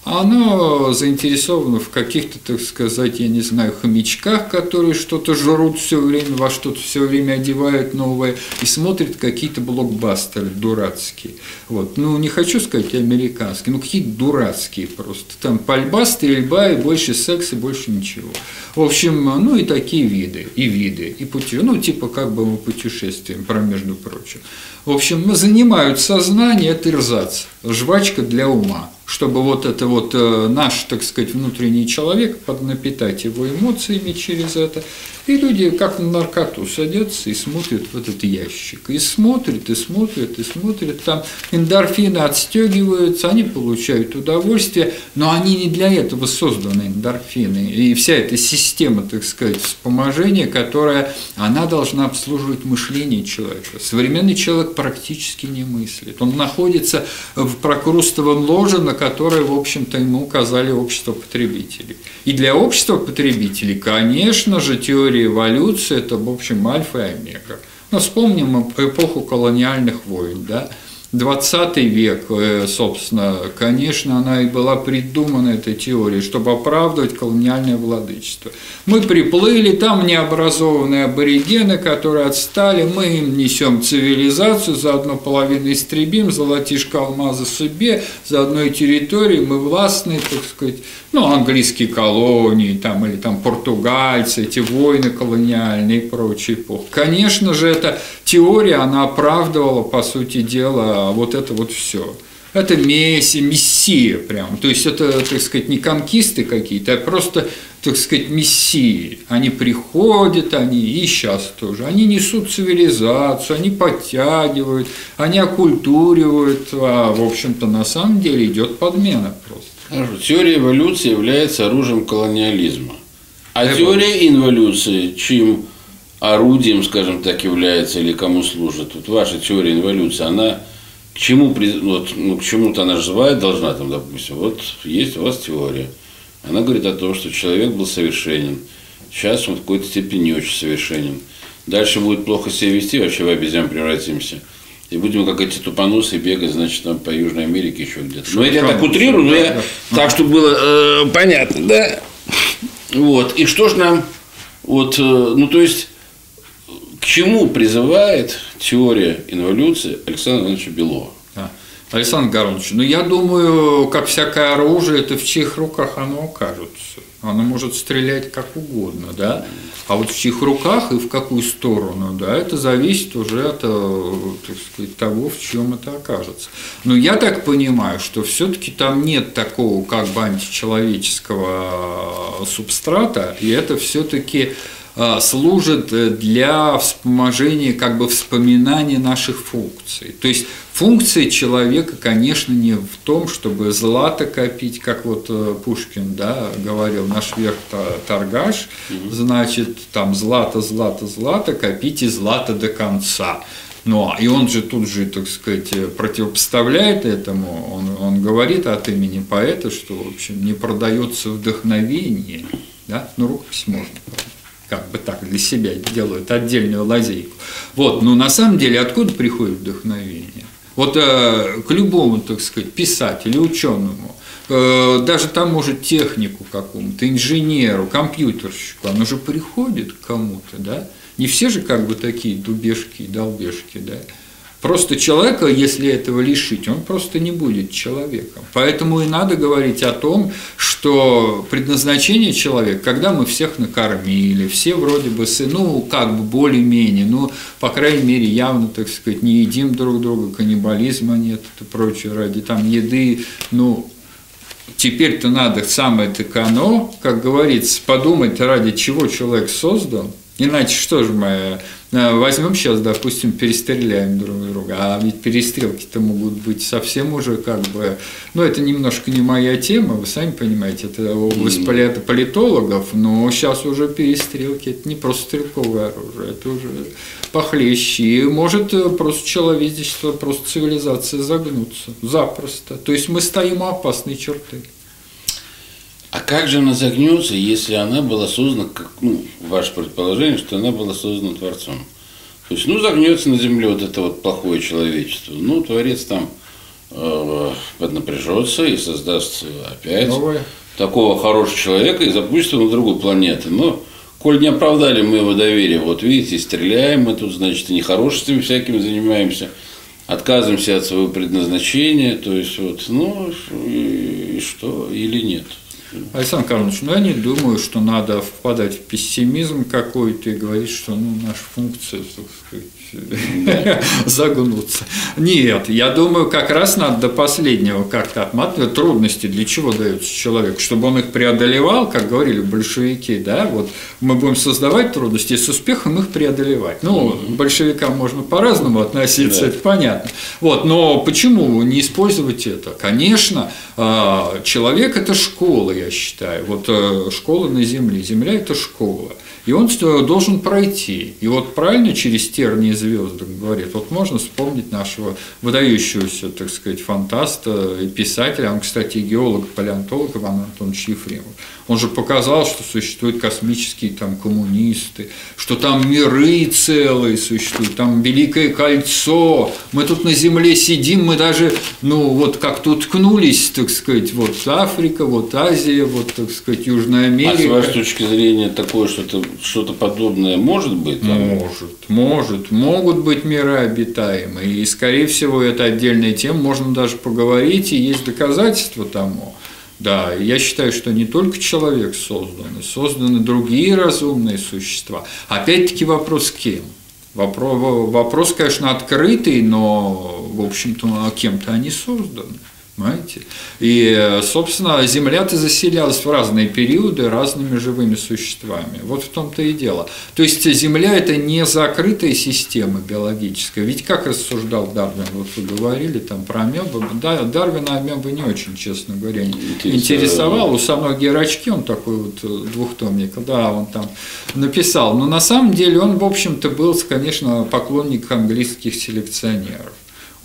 оно заинтересовано в каких-то, так сказать, я не знаю, хомячках, которые что-то жрут все время, во что-то все время одевают новое и смотрят какие-то блокбастеры дурацкие. Вот. Ну, не хочу сказать американские, ну, какие дурацкие просто. Там пальба, стрельба и больше секса, и больше ничего. В общем, ну, и такие виды, и виды, и пути, ну, типа как бы мы путешествуем, про между прочим. В общем, занимают сознание, это ирзац, жвачка для ума чтобы вот это вот э, наш, так сказать, внутренний человек, поднапитать его эмоциями через это. И люди как на наркоту садятся и смотрят в этот ящик. И смотрят, и смотрят, и смотрят. Там эндорфины отстегиваются, они получают удовольствие, но они не для этого созданы, эндорфины. И вся эта система, так сказать, вспоможения, которая, она должна обслуживать мышление человека. Современный человек практически не мыслит. Он находится в прокрустовом ложе, на которое, в общем-то, ему указали общество потребителей. И для общества потребителей, конечно же, теория эволюции – это, в общем, альфа и омега. Но вспомним эпоху колониальных войн, да, 20 век, э, собственно, конечно, она и была придумана, эта теория, чтобы оправдывать колониальное владычество. Мы приплыли, там необразованные аборигены, которые отстали, мы им несем цивилизацию, за одну половину истребим, золотишко алмазы себе, за одной территорией мы властные, так сказать, ну, английские колонии, там, или там португальцы, эти войны колониальные и эпохи. Конечно же, эта теория, она оправдывала, по сути дела, вот это вот все. Это мессия, мессия прям. То есть это, так сказать, не конкисты какие-то, а просто, так сказать, мессии. Они приходят, они и сейчас тоже. Они несут цивилизацию, они подтягивают, они оккультуривают. А, в общем-то, на самом деле идет подмена просто. Хорошо. Теория эволюции является оружием колониализма. А Я теория инволюции, чьим орудием, скажем так, является или кому служит? Вот ваша теория инволюции, она к чему, вот, ну, к чему-то она живая должна, там, допустим, вот есть у вас теория. Она говорит о том, что человек был совершенен. Сейчас он в какой-то степени не очень совершенен. Дальше будет плохо себя вести, вообще в обезьян превратимся. И будем как эти тупоносы бегать, значит, там по Южной Америке еще где-то. Ну, это я так утрирую, но я так, чтобы было э, понятно, да? Вот. И что ж нам, вот, э, ну, то есть, чему призывает теория инволюции Александра Ивановича Белова? Александр Горович, ну я думаю, как всякое оружие, это в чьих руках оно окажется. Оно может стрелять как угодно, да. А вот в чьих руках и в какую сторону, да, это зависит уже от э, так сказать, того, в чем это окажется. Но я так понимаю, что все-таки там нет такого как бы античеловеческого субстрата, и это все-таки служит э, для вспоможения, как бы вспоминания наших функций. То есть функция человека, конечно, не в том, чтобы злато копить, как вот э, Пушкин да, говорил, наш верх торгаш, значит, там злато, злато, злато, копите злато до конца. Ну, и он же тут же, так сказать, противопоставляет этому, он, он говорит от имени поэта, что, в общем, не продается вдохновение, да, ну, рукопись можно как бы так для себя делают отдельную лазейку. Вот, но на самом деле откуда приходит вдохновение? Вот э, к любому, так сказать, писателю, ученому, э, даже там может технику какому-то, инженеру, компьютерщику, оно же приходит к кому-то, да? Не все же как бы такие дубежки и долбежки, да? Просто человека, если этого лишить, он просто не будет человеком. Поэтому и надо говорить о том, что предназначение человека, когда мы всех накормили, все вроде бы, ну, как бы более-менее, ну, по крайней мере, явно, так сказать, не едим друг друга, каннибализма нет и прочее, ради там еды, ну, теперь-то надо самое-то оно, как говорится, подумать, ради чего человек создан, Иначе что же мы э, возьмем сейчас, допустим, перестреляем друг друга, а ведь перестрелки-то могут быть совсем уже как бы, ну это немножко не моя тема, вы сами понимаете, это область mm. политологов, но сейчас уже перестрелки, это не просто стрелковое оружие, это уже похлеще, и может э, просто человечество, просто цивилизация загнуться, запросто, то есть мы стоим опасной черты. А как же она загнется, если она была создана, как, ну, ваше предположение, что она была создана Творцом? То есть, ну, загнется на земле вот это вот плохое человечество. Ну, Творец там э, поднапряжется и создаст опять Новое. такого хорошего человека и запустит его на другую планету. Но, коль не оправдали мы его доверие, вот видите, стреляем мы тут, значит, и нехорошествами всякими занимаемся, отказываемся от своего предназначения, то есть, вот, ну, и, и что, или нет. Александр Карлович, ну я не думаю, что надо впадать в пессимизм какой-то и говорить, что ну, наша функция, так сказать, загнуться. Нет, я думаю, как раз надо до последнего как-то отматывать. Трудности для чего даются человеку? Чтобы он их преодолевал, как говорили большевики, да, вот мы будем создавать трудности и с успехом их преодолевать. Ну, к большевикам можно по-разному относиться, да. это понятно. Вот, но почему не использовать это? Конечно, а, человек – это школа, я считаю. Вот э, школа на Земле. Земля – это школа. И он должен пройти. И вот правильно через тернии звезды говорит. Вот можно вспомнить нашего выдающегося, так сказать, фантаста и писателя, он, кстати, геолог, палеонтолог Иван Антонович Ефремов. Он же показал, что существуют космические там коммунисты, что там миры целые существуют, там Великое кольцо. Мы тут на Земле сидим, мы даже, ну, вот как-то уткнулись, так сказать, вот Африка, вот Азия, вот, так сказать, Южная Америка. А с вашей точки зрения такое что-то что подобное может быть? Там? Может, может. Могут быть миры обитаемые. И, скорее всего, это отдельная тема, можно даже поговорить, и есть доказательства тому. Да, я считаю, что не только человек создан, и созданы другие разумные существа. Опять-таки вопрос кем? Вопрос, вопрос, конечно, открытый, но, в общем-то, кем-то они созданы. Понимаете? И, собственно, Земля-то заселялась в разные периоды разными живыми существами. Вот в том-то и дело. То есть Земля – это не закрытая система биологическая. Ведь как рассуждал Дарвин, вот вы говорили там про амебы, да, Дарвина амебы не очень, честно говоря, интересовал. У самого Герачки он такой вот э, двухтомник, да, он там написал. Но на самом деле он, в общем-то, был, конечно, поклонник английских селекционеров.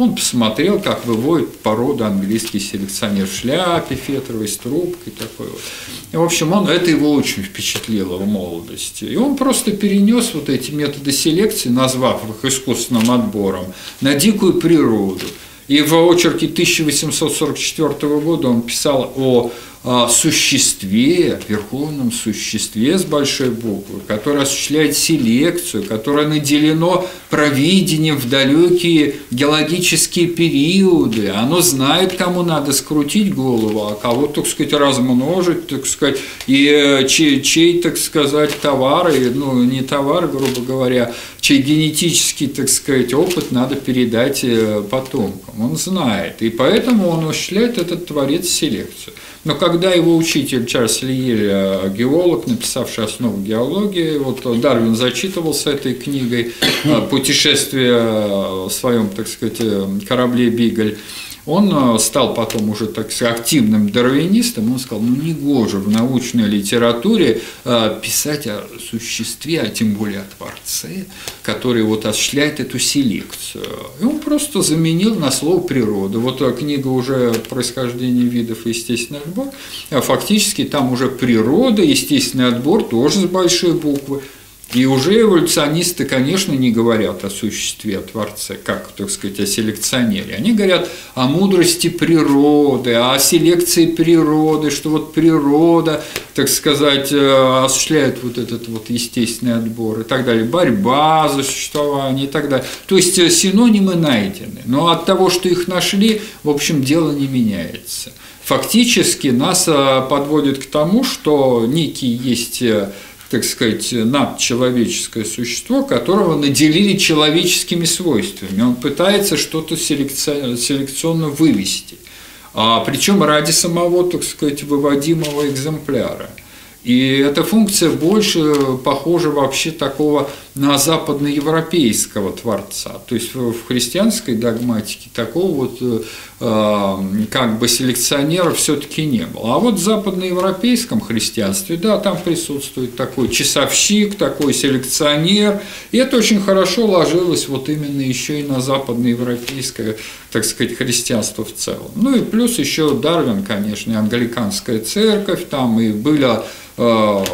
Он посмотрел, как выводит породу английский селекционер в шляпе фетровой, с трубкой такой вот. И, в общем, он, это его очень впечатлило в молодости. И он просто перенес вот эти методы селекции, назвав их искусственным отбором, на дикую природу. И в очерке 1844 года он писал о существе, верховном существе с большой буквы, которое осуществляет селекцию, которое наделено провидением в далекие геологические периоды. Оно знает, кому надо скрутить голову, а кого, так сказать, размножить, так сказать, и э, чей, чей так сказать, товар, и, ну, не товар, грубо говоря, чей генетический, так сказать, опыт надо передать э, потомкам. Он знает, и поэтому он осуществляет этот творец селекцию. Но когда его учитель Чарльз Лиель, э, геолог, написавший основу геологии, вот Дарвин зачитывался этой книгой э, «Путешествие в своем, так сказать, корабле «Бигль», он стал потом уже так активным дарвинистом, он сказал, ну не гоже в научной литературе писать о существе, а тем более о Творце, который вот осуществляет эту селекцию. И он просто заменил на слово природа. Вот книга уже «Происхождение видов и естественный отбор», фактически там уже природа, естественный отбор тоже с большой буквы. И уже эволюционисты, конечно, не говорят о существе, о как, так сказать, о селекционере. Они говорят о мудрости природы, о селекции природы, что вот природа, так сказать, э, осуществляет вот этот вот естественный отбор и так далее, борьба за существование и так далее. То есть э, синонимы найдены, но от того, что их нашли, в общем, дело не меняется. Фактически нас э, подводит к тому, что некий есть так сказать, надчеловеческое существо, которого наделили человеческими свойствами. Он пытается что-то селекционно вывести, а причем ради самого, так сказать, выводимого экземпляра – и эта функция больше похожа вообще такого на западноевропейского творца. То есть в христианской догматике такого вот э, как бы селекционера все-таки не было. А вот в западноевропейском христианстве, да, там присутствует такой часовщик, такой селекционер. И это очень хорошо ложилось вот именно еще и на западноевропейское, так сказать, христианство в целом. Ну и плюс еще Дарвин, конечно, и англиканская церковь, там и были Э,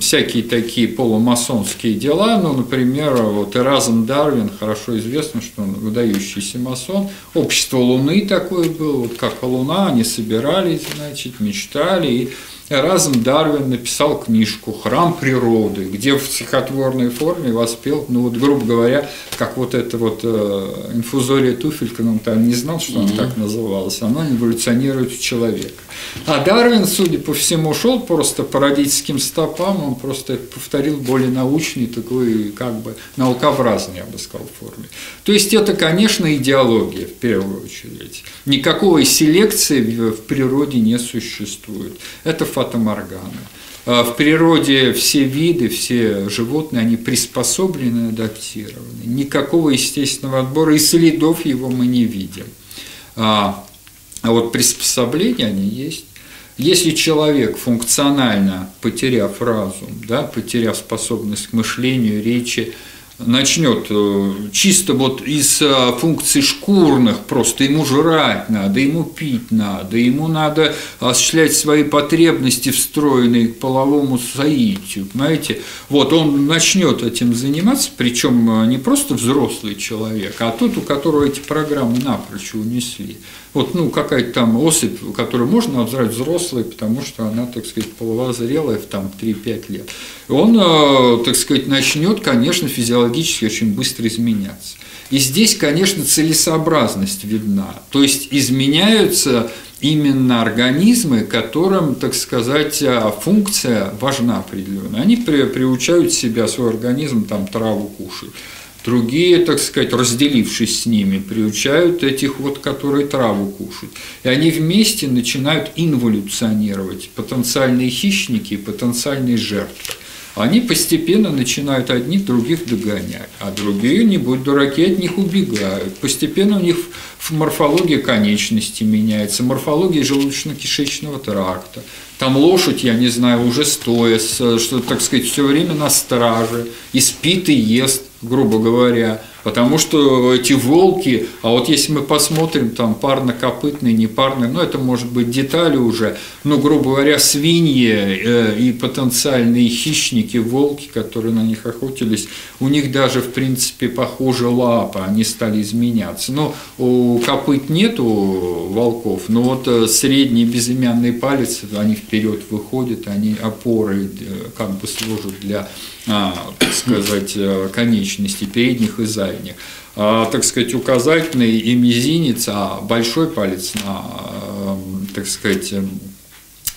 всякие такие полумасонские дела, ну, например, вот Эразм Дарвин, хорошо известно, что он выдающийся масон, общество Луны такое было, вот как Луна, они собирались, значит, мечтали, и Разом Дарвин написал книжку «Храм природы», где в стихотворной форме воспел, ну вот, грубо говоря, как вот это вот э, инфузория туфелька, он там не знал, что она mm-hmm. так называлась, она эволюционирует в человека. А Дарвин, судя по всему, шел просто по родительским стопам, он просто повторил более научный такой, как бы, наукообразный, я бы сказал, форме. То есть это, конечно, идеология в первую очередь. Никакой селекции в природе не существует. Это фатоморганы. А в природе все виды, все животные, они приспособлены, адаптированы. Никакого естественного отбора и следов его мы не видим. А, а вот приспособления они есть. Если человек функционально, потеряв разум, да, потеряв способность к мышлению, речи, начнет э, чисто вот из э, функций шкурных, просто ему жрать надо, ему пить надо, ему надо осуществлять свои потребности, встроенные к половому соитию, понимаете? Вот он начнет этим заниматься, причем э, не просто взрослый человек, а тот, у которого эти программы напрочь унесли. Вот, ну, какая-то там особь, которую можно назвать взрослой, потому что она, так сказать, половозрелая в там 3-5 лет. Он, так сказать, начнет, конечно, физиологически очень быстро изменяться. И здесь, конечно, целесообразность видна. То есть изменяются именно организмы, которым, так сказать, а, функция важна определенная. Они приучают себя, свой организм, там, траву кушать. Другие, так сказать, разделившись с ними, приучают этих вот, которые траву кушают. И они вместе начинают инволюционировать, потенциальные хищники и потенциальные жертвы они постепенно начинают одних других догонять, а другие, не будь дураки, от них убегают. Постепенно у них морфология конечности меняется, морфология желудочно-кишечного тракта. Там лошадь, я не знаю, уже стоя, что, так сказать, все время на страже, и спит, и ест, грубо говоря – Потому что эти волки, а вот если мы посмотрим там парнокопытные, непарные, ну это может быть детали уже, ну грубо говоря, свиньи э, и потенциальные хищники, волки, которые на них охотились, у них даже в принципе похожи лапы, они стали изменяться. Но у копыт нету волков, но вот э, средний безымянный палец, они вперед выходят, они опоры э, как бы служат для а, так сказать, э, конечностей передних и задних. А, так сказать, указательный и мизинец, а большой палец на, э, так сказать,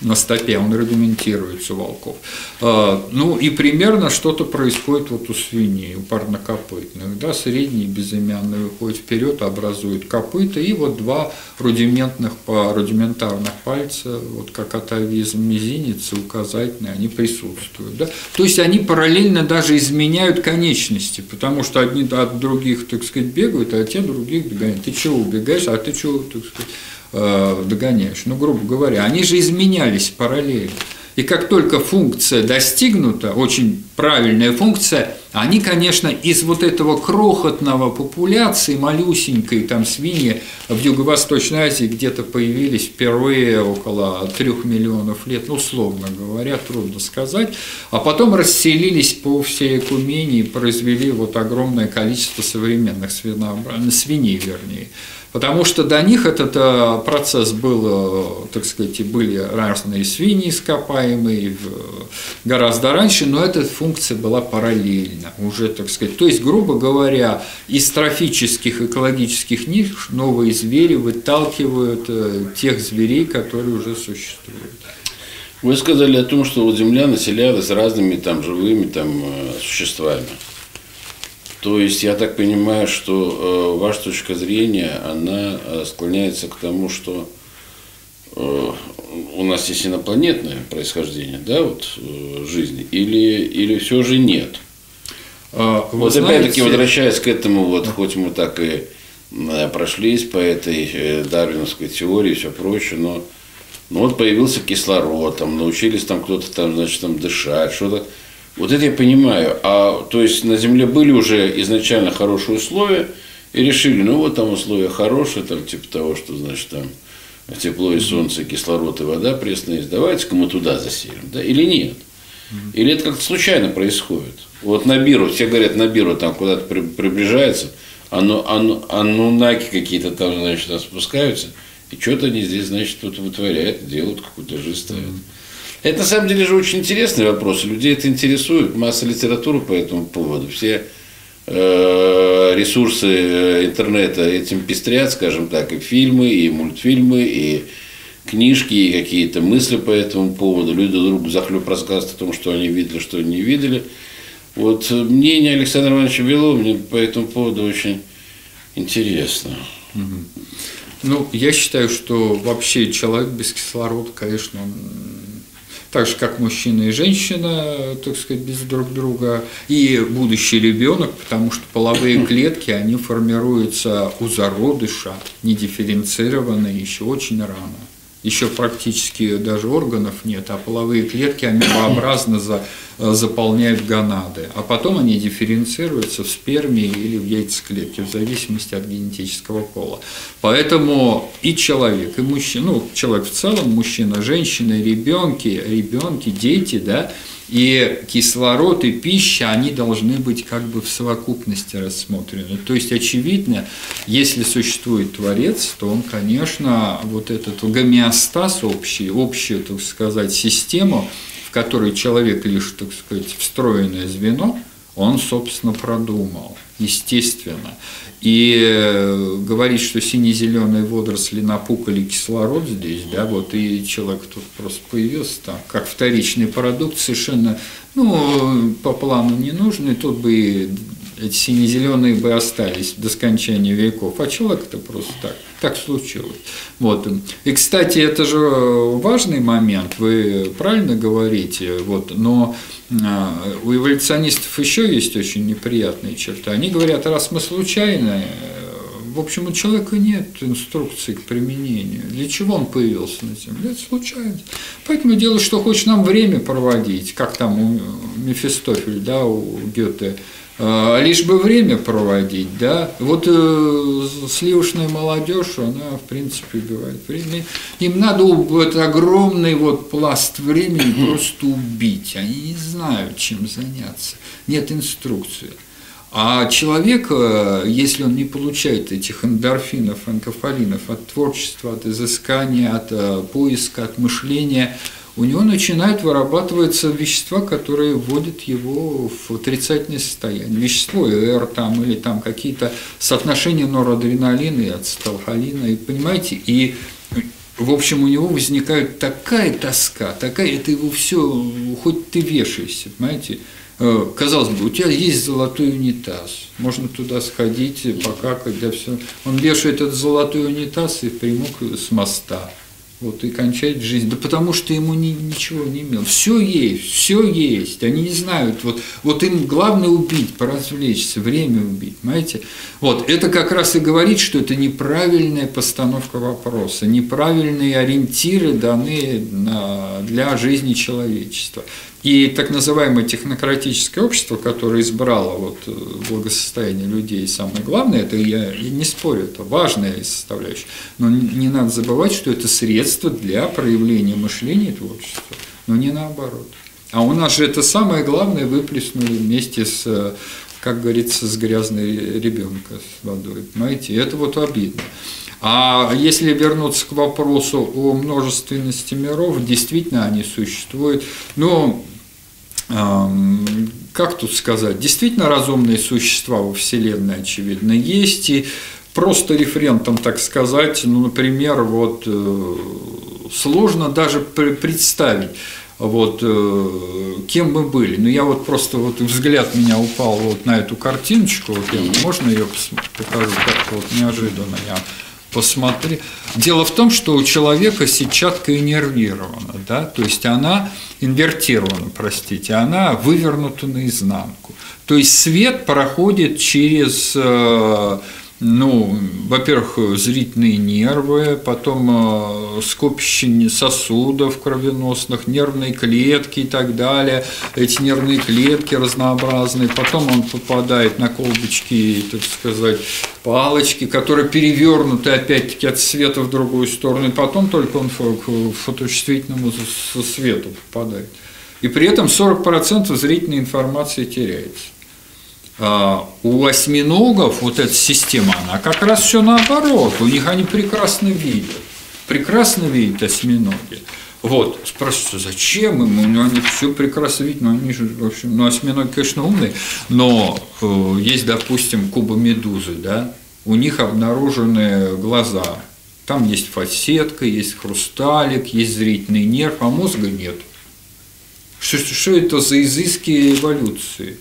на стопе, он рудиментируется у волков. А, ну и примерно что-то происходит вот у свиней, у парнокопытных. Да, средний безымянный выходит вперед, образует копыта, и вот два рудиментных, рудиментарных пальца, вот как атовизм мизинец и указательный, они присутствуют. Да? То есть они параллельно даже изменяют конечности, потому что одни от других, так сказать, бегают, а те других догоняют. Ты чего убегаешь, а ты чего, так сказать, догоняешь. Ну, грубо говоря, они же изменялись параллельно. И как только функция достигнута, очень правильная функция, они, конечно, из вот этого крохотного популяции, малюсенькой там свиньи в Юго-Восточной Азии где-то появились впервые около трех миллионов лет, ну, условно говоря, трудно сказать, а потом расселились по всей Экумении и произвели вот огромное количество современных свиней, вернее. Потому что до них этот э, процесс был, э, так сказать, были разные свиньи ископаемые гораздо раньше, но эта функция была параллельна уже, так сказать. То есть, грубо говоря, из трофических экологических ниш новые звери выталкивают э, тех зверей, которые уже существуют. Вы сказали о том, что вот Земля населялась разными там живыми там существами. То есть я так понимаю, что э, ваша точка зрения, она э, склоняется к тому, что э, у нас есть инопланетное происхождение, да, вот э, жизни, или, или все же нет. А, вот знаете... опять-таки возвращаясь к этому, вот хоть мы так и э, прошлись по этой э, дарвиновской теории и все прочее, но, но вот появился кислород, там научились там кто-то там, значит, там дышать, что-то. Вот это я понимаю. А то есть на Земле были уже изначально хорошие условия, и решили, ну вот там условия хорошие, там типа того, что значит там тепло и солнце, кислород и вода пресная есть, давайте-ка мы туда заселим, да, или нет. Или это как-то случайно происходит. Вот на Биру, все говорят, на Биру там куда-то при, приближается, ану, ану, анунаки какие-то там, значит, спускаются, и что-то они здесь, значит, тут вытворяют, делают какую-то жизнь ставят. Это на самом деле же очень интересный вопрос. Людей это интересует. Масса литературы по этому поводу. Все э, ресурсы э, интернета этим пестрят, скажем так, и фильмы, и мультфильмы, и книжки, и какие-то мысли по этому поводу. Люди друг захлеб рассказывают о том, что они видели, что они не видели. Вот мнение Александра Ивановича Белова мне по этому поводу очень интересно. Ну, я считаю, что вообще человек без кислорода, конечно, он так же, как мужчина и женщина, так сказать, без друг друга, и будущий ребенок, потому что половые клетки, они формируются у зародыша, не дифференцированные еще очень рано еще практически даже органов нет, а половые клетки амебообразно за, заполняют гонады, а потом они дифференцируются в сперме или в яйцеклетке, в зависимости от генетического пола. Поэтому и человек, и мужчина, ну, человек в целом, мужчина, женщина, ребенки, ребенки, дети, да, и кислород и пища, они должны быть как бы в совокупности рассмотрены. То есть, очевидно, если существует Творец, то он, конечно, вот этот гомеостаз общий, общую, так сказать, систему, в которой человек лишь, так сказать, встроенное звено, он, собственно, продумал, естественно. И э, говорить, что сине-зеленые водоросли напукали кислород здесь, да, вот и человек тут просто появился там, как вторичный продукт, совершенно, ну, по плану не нужный, тут бы эти сине-зеленые бы остались до скончания веков, а человек это просто так, так случилось. Вот. И, кстати, это же важный момент, вы правильно говорите, вот, но а, у эволюционистов еще есть очень неприятные черты. Они говорят, раз мы случайно, в общем, у человека нет инструкции к применению. Для чего он появился на Земле? Это случайно. Поэтому делай, что хочешь нам время проводить, как там у Мефистофеля, да, у Гёте, лишь бы время проводить, да. Вот э, сливочная молодежь, она, в принципе, убивает время. Им надо вот огромный вот пласт времени просто убить. Они не знают, чем заняться. Нет инструкции. А человек, э, если он не получает этих эндорфинов, энкофалинов от творчества, от изыскания, от э, поиска, от мышления – у него начинают вырабатываться вещества, которые вводят его в отрицательное состояние. Вещество ЭР там, или там какие-то соотношения норадреналина и ацетилхолина, и, понимаете, и в общем, у него возникает такая тоска, такая, это его все, хоть ты вешайся, понимаете, э, казалось бы, у тебя есть золотой унитаз, можно туда сходить, пока, когда все. Он вешает этот золотой унитаз и примук с моста Вот и кончает жизнь. Да потому что ему ни, ничего не имел. Все есть, все есть. Они не знают. Вот, вот им главное убить, поразвлечься, время убить. Понимаете? Вот это как раз и говорит, что это неправильная постановка вопроса, неправильные ориентиры даны на, для жизни человечества. И так называемое технократическое общество, которое избрало вот э, благосостояние людей, самое главное, это я, не спорю, это важная составляющая, но не надо забывать, что это средство для проявления мышления и творчества, но не наоборот. А у нас же это самое главное выплеснули вместе с, как говорится, с грязной ребенка с водой. Понимаете, это вот обидно. А если вернуться к вопросу о множественности миров, действительно они существуют. Но как тут сказать, действительно разумные существа во Вселенной, очевидно, есть, и просто референтом, так сказать, ну, например, вот э, сложно даже представить, вот э, кем мы были. Ну, я вот просто вот взгляд меня упал вот на эту картиночку, вот я, можно ее покажу, как-то вот неожиданно я посмотри. Дело в том, что у человека сетчатка иннервирована, да, то есть она инвертирована, простите, она вывернута наизнанку. То есть свет проходит через э, ну, во-первых, зрительные нервы, потом э, скопище сосудов кровеносных, нервные клетки и так далее. Эти нервные клетки разнообразные. Потом он попадает на колбочки, так сказать, палочки, которые перевернуты опять-таки от света в другую сторону. И потом только он к фоточувствительному свету попадает. И при этом 40% зрительной информации теряется. А, у осьминогов вот эта система, она как раз все наоборот. У них они прекрасно видят. Прекрасно видят осьминоги. Вот, спрашивается, зачем им? Ну, они все прекрасно видят, но они же, в общем, ну, осьминоги, конечно, умные, но э, есть, допустим, кубомедузы, да, у них обнаружены глаза, там есть фасетка, есть хрусталик, есть зрительный нерв, а мозга нет. Что, что это за изыски эволюции?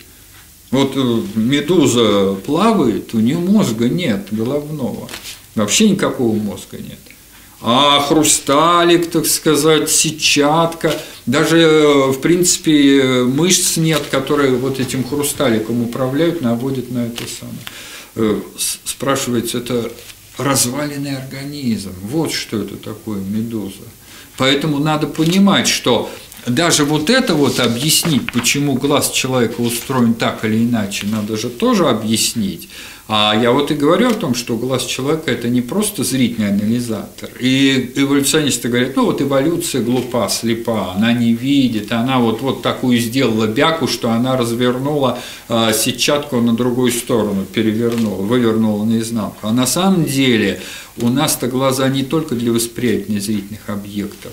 Вот э, медуза плавает, у нее мозга нет головного, вообще никакого мозга нет. А хрусталик, так сказать, сетчатка, даже, э, в принципе, мышц нет, которые вот этим хрусталиком управляют, наводят на это самое. Э, спрашивается, это разваленный организм, вот что это такое медуза. Поэтому надо понимать, что даже вот это вот объяснить, почему глаз человека устроен так или иначе, надо же тоже объяснить. А я вот и говорю о том, что глаз человека – это не просто зрительный анализатор. И эволюционисты говорят, ну вот эволюция глупа, слепа, она не видит, она вот, вот такую сделала бяку, что она развернула э, сетчатку на другую сторону, перевернула, вывернула наизнанку. А на самом деле у нас-то глаза не только для восприятия зрительных объектов,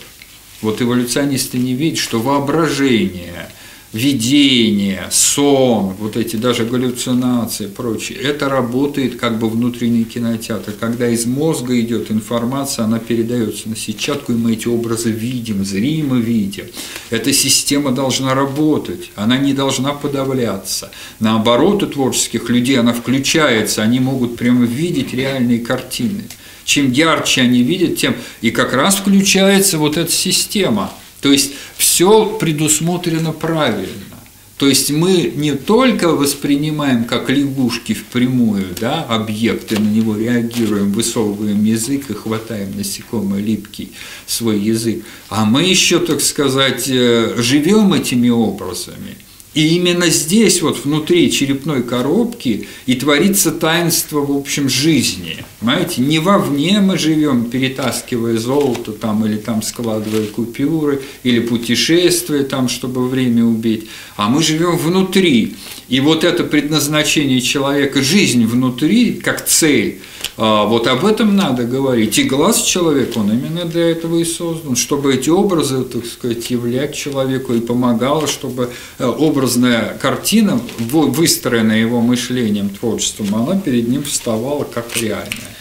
вот эволюционисты не видят, что воображение, видение, сон, вот эти даже галлюцинации и прочее, это работает как бы внутренний кинотеатр. Когда из мозга идет информация, она передается на сетчатку, и мы эти образы видим, зримо видим. Эта система должна работать, она не должна подавляться. Наоборот, у творческих людей она включается, они могут прямо видеть реальные картины. Чем ярче они видят, тем и как раз включается вот эта система. То есть все предусмотрено правильно. То есть мы не только воспринимаем как лягушки впрямую да, объекты, на него реагируем, высовываем язык и хватаем насекомый липкий свой язык, а мы еще, так сказать, э, живем этими образами – и именно здесь, вот внутри черепной коробки, и творится таинство, в общем, жизни. Понимаете, не вовне мы живем, перетаскивая золото там, или там складывая купюры, или путешествуя там, чтобы время убить, а мы живем внутри. И вот это предназначение человека, жизнь внутри, как цель – а вот об этом надо говорить. И глаз человека, он именно для этого и создан, чтобы эти образы, так сказать, являть человеку и помогало, чтобы э, образная картина, выстроенная его мышлением, творчеством, она перед ним вставала как реальная.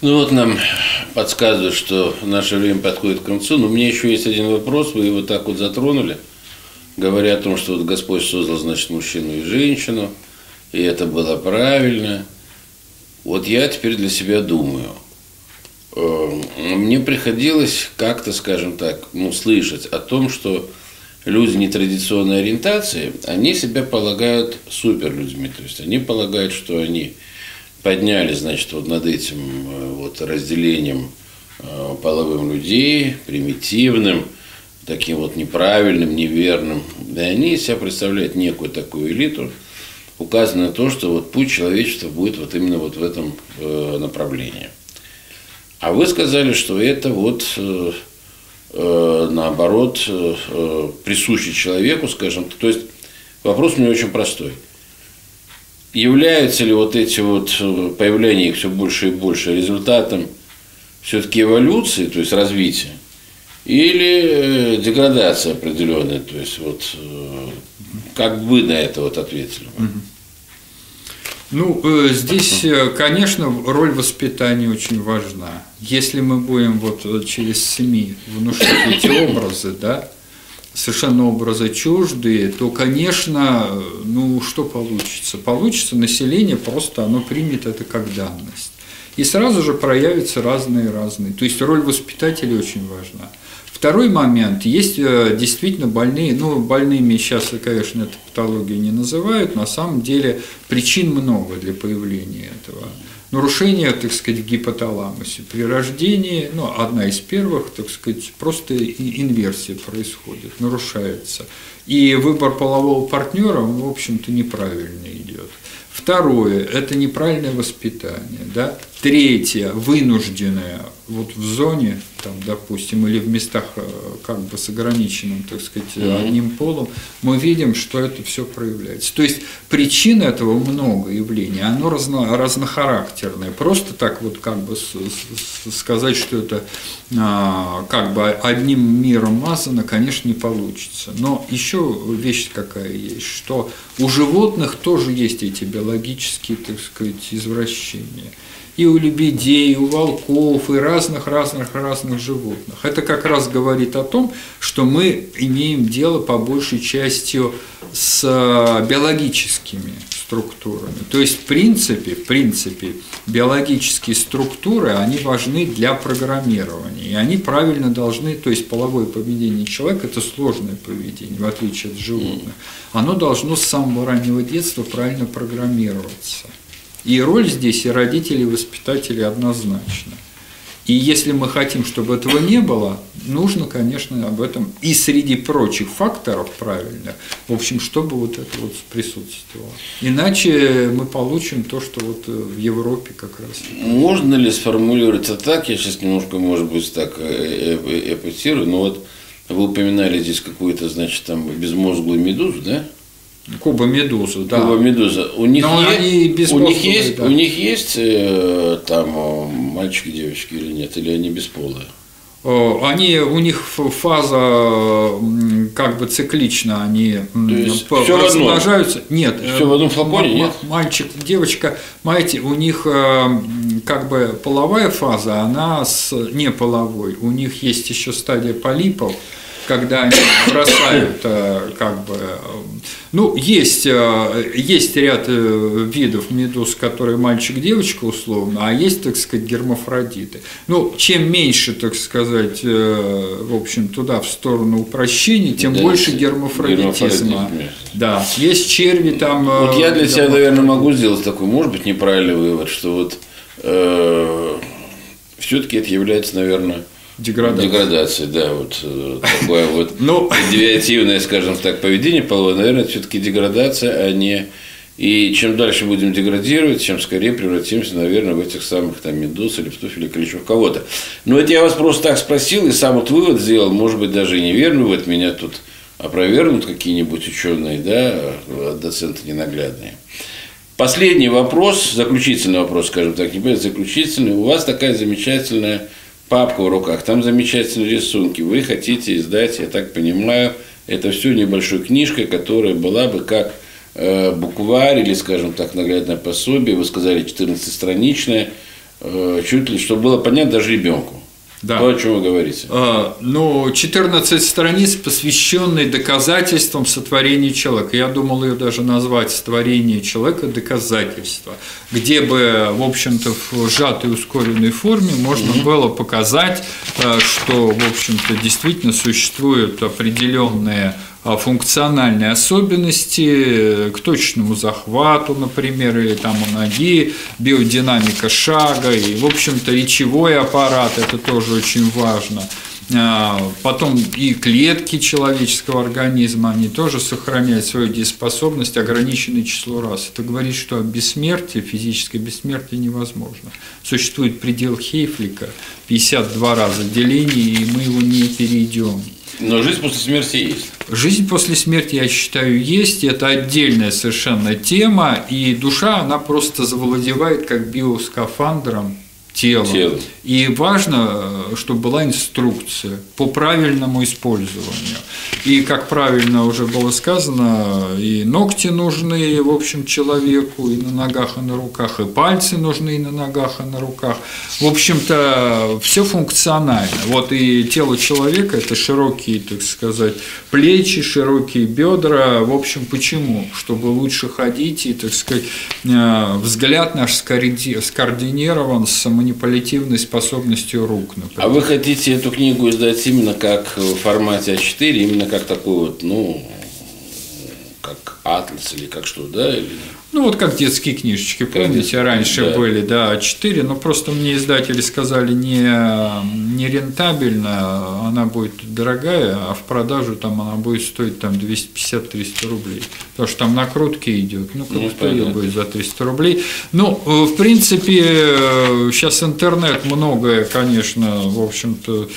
Ну вот нам подсказывают, что наше время подходит к концу, но меня еще есть один вопрос, вы его так вот затронули, говоря о том, что вот Господь создал, значит, мужчину и женщину, и это было правильно – вот я теперь для себя думаю, э, мне приходилось как-то, скажем так, ну, слышать о том, что люди нетрадиционной ориентации, они себя полагают суперлюдьми. То есть они полагают, что они подняли, значит, вот над этим э, вот разделением э, половым людей, примитивным, таким вот неправильным, неверным. И они себя представляют некую такую элиту, указано то, что вот путь человечества будет вот именно вот в этом э, направлении. А вы сказали, что это вот Э, наоборот, э, э, присущи человеку, скажем. То есть вопрос у меня очень простой. Являются ли вот эти вот появления их все больше и больше результатом все-таки эволюции, то есть развития, или деградация определенная, то есть вот как вы на это вот ответили? Ну, э, здесь, э, конечно, роль воспитания очень важна. Если мы будем вот э, через СМИ внушать эти образы, да, совершенно образы чуждые, то, конечно, ну что получится? Получится население просто, оно примет это как данность. И сразу же проявятся разные-разные. То есть роль воспитателей очень важна. Второй момент, есть э, действительно больные, ну, больными сейчас, конечно, это патологию не называют, на самом деле причин много для появления этого. Нарушение, так сказать, в гипоталамусе при рождении, ну, одна из первых, так сказать, просто инверсия происходит, нарушается. И выбор полового партнера, в общем-то, неправильно идет. Второе – это неправильное воспитание. Да? Третье – вынужденное вот в зоне, там, допустим, или в местах э, как бы с ограниченным, так сказать, mm-hmm. одним полом, мы видим, что это все проявляется. То есть причин этого много явлений, оно разно, разнохарактерное. Просто так вот как бы с, с, сказать, что это а, как бы одним миром мазано, конечно, не получится. Но еще вещь какая есть, что у животных тоже есть эти биологические, так сказать, извращения и у лебедей, и у волков, и разных-разных-разных животных. Это как раз говорит о том, что мы имеем дело по большей части с э, биологическими структурами. То есть, в принципе, в принципе, биологические структуры, они важны для программирования. И они правильно должны, то есть половое поведение человека – это сложное поведение, в отличие от животных. Оно должно с самого раннего детства правильно программироваться. И роль здесь и родителей, и воспитателей однозначно. И если мы хотим, чтобы этого не было, нужно, конечно, об этом и среди прочих факторов правильно, в общем, чтобы вот это вот присутствовало. Иначе мы получим то, что вот в Европе как раз. Можно ли сформулировать это так? Я сейчас немножко, может быть, так эпатирую, но вот вы упоминали здесь какую-то, значит, там безмозглую медузу, да? Куба Медуза, да. Куба Медуза. У них, Но есть, у них есть, да. у них есть э, там э, мальчики, девочки или нет, или они бесполые? Они, у них фаза как бы циклична, они размножаются. Нет, все в одном флаконе, нет? Мальчик, девочка, знаете, у них э, как бы половая фаза, она с неполовой. У них есть еще стадия полипов, когда они бросают э, как бы ну есть э, есть ряд э, видов медуз которые мальчик девочка условно а есть так сказать гермафродиты. Ну чем меньше так сказать в общем туда в сторону упрощения тем да, больше гермафродитизма. да есть черви там вот я для себя наверное могу сделать такой может быть неправильный вывод что вот э, все-таки это является наверное Деградация. Деградация, да, вот э, такое вот ну... девиативное, скажем так, поведение половое, наверное, все-таки деградация, а не и чем дальше будем деградировать, чем скорее превратимся, наверное, в этих самых там медуз или пстуф или клещов кого-то. Но это я вас просто так спросил и сам вот вывод сделал, может быть, даже и неверный вывод, меня тут опровергнут какие-нибудь ученые, да, доценты ненаглядные. Последний вопрос, заключительный вопрос, скажем так, не заключительный. У вас такая замечательная папка в руках, там замечательные рисунки. Вы хотите издать, я так понимаю, это все небольшой книжкой, которая была бы как э, букварь или, скажем так, наглядное пособие, вы сказали 14-страничное, э, чуть ли, чтобы было понятно даже ребенку. Да. То, о чем вы говорите. А, ну, 14 страниц, посвященные доказательствам сотворения человека. Я думал ее даже назвать «Сотворение человека. Доказательства», где бы, в общем-то, в сжатой ускоренной форме можно mm-hmm. было показать, э, что, в общем-то, действительно существуют определенные функциональные особенности э, к точному захвату, например, или там у ноги, биодинамика шага, и, в общем-то, речевой аппарат, это тоже очень важно. А, потом и клетки человеческого организма, они тоже сохраняют свою дееспособность ограниченное число раз. Это говорит, что бессмертие, физическое бессмертие невозможно. Существует предел Хейфлика, 52 раза деления, и мы его не перейдем. Но жизнь после смерти есть. Жизнь после смерти, я считаю, есть. Это отдельная совершенно тема. И душа, она просто завладевает как биоскафандром телом. Тело. И важно, чтобы была инструкция по правильному использованию. И, как правильно уже было сказано, и ногти нужны, в общем, человеку, и на ногах, и на руках, и пальцы нужны и на ногах, и на руках. В общем-то, все функционально. Вот и тело человека – это широкие, так сказать, плечи, широкие бедра. В общем, почему? Чтобы лучше ходить и, так сказать, э, взгляд наш скоординирован с манипулятивной способностью рук. Например. А вы хотите эту книгу издать именно как в формате А4, именно как такой вот, ну, как атлас или как что, да? Или... Ну, вот как детские книжечки, помните, раньше да. были, да, А4, но просто мне издатели сказали, не, не рентабельно, она будет дорогая, а в продажу там она будет стоить там 250-300 рублей. Потому что там накрутки идет, ну, как ну, кто ее будет за 300 рублей. Ну, э, в принципе, сейчас э, интернет многое, конечно, в общем-то,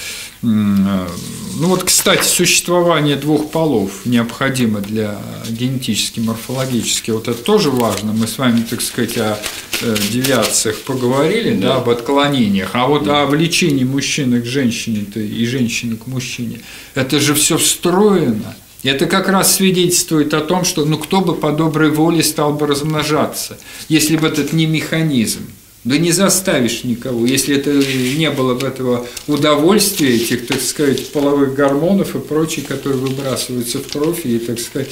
ну вот, кстати, существование двух полов необходимо для генетически, морфологически. Вот это тоже важно. Мы с вами, так сказать, о э, девиациях поговорили, да. Да, об отклонениях. А вот да. о влечении мужчины к женщине и женщины к мужчине, это же все встроено. Это как раз свидетельствует о том, что ну кто бы по доброй воле стал бы размножаться, если бы этот не механизм. Да не заставишь никого, если это не было бы этого удовольствия, этих, так сказать, половых гормонов и прочее, которые выбрасываются в кровь, и, так сказать,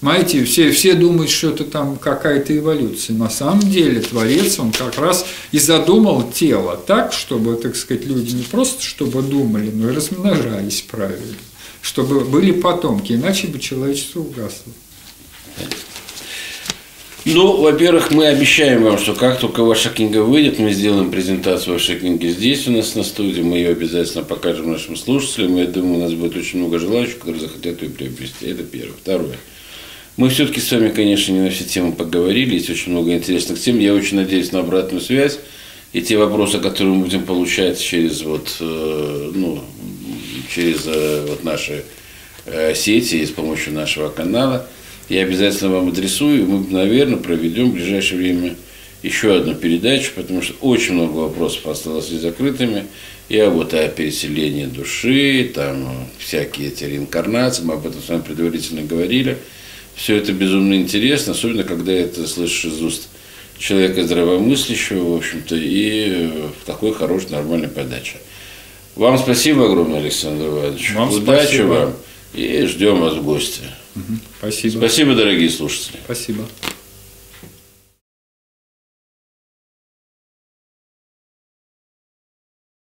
Понимаете, все, все думают, что это там какая-то эволюция. На самом деле Творец, он как раз и задумал тело так, чтобы, так сказать, люди не просто чтобы думали, но и размножались правильно, чтобы были потомки, иначе бы человечество угасло. Ну, во-первых, мы обещаем вам, что как только ваша книга выйдет, мы сделаем презентацию вашей книги здесь у нас на студии, мы ее обязательно покажем нашим слушателям. Я думаю, у нас будет очень много желающих, которые захотят ее приобрести. Это первое. Второе. Мы все-таки с вами, конечно, не на все темы поговорили, есть очень много интересных тем. Я очень надеюсь на обратную связь и те вопросы, которые мы будем получать через вот, э, ну, через э, вот наши э, сети и с помощью нашего канала – я обязательно вам адресую, и мы, наверное, проведем в ближайшее время еще одну передачу, потому что очень много вопросов осталось закрытыми. Я вот о переселении души, там всякие эти реинкарнации, мы об этом с вами предварительно говорили. Все это безумно интересно, особенно когда это слышишь из уст человека здравомыслящего, в общем-то, и в такой хорошей, нормальной подаче. Вам спасибо огромное, Александр Иванович. Вам Удачи спасибо. вам и ждем вас в гости. Спасибо. Спасибо, дорогие слушатели. Спасибо.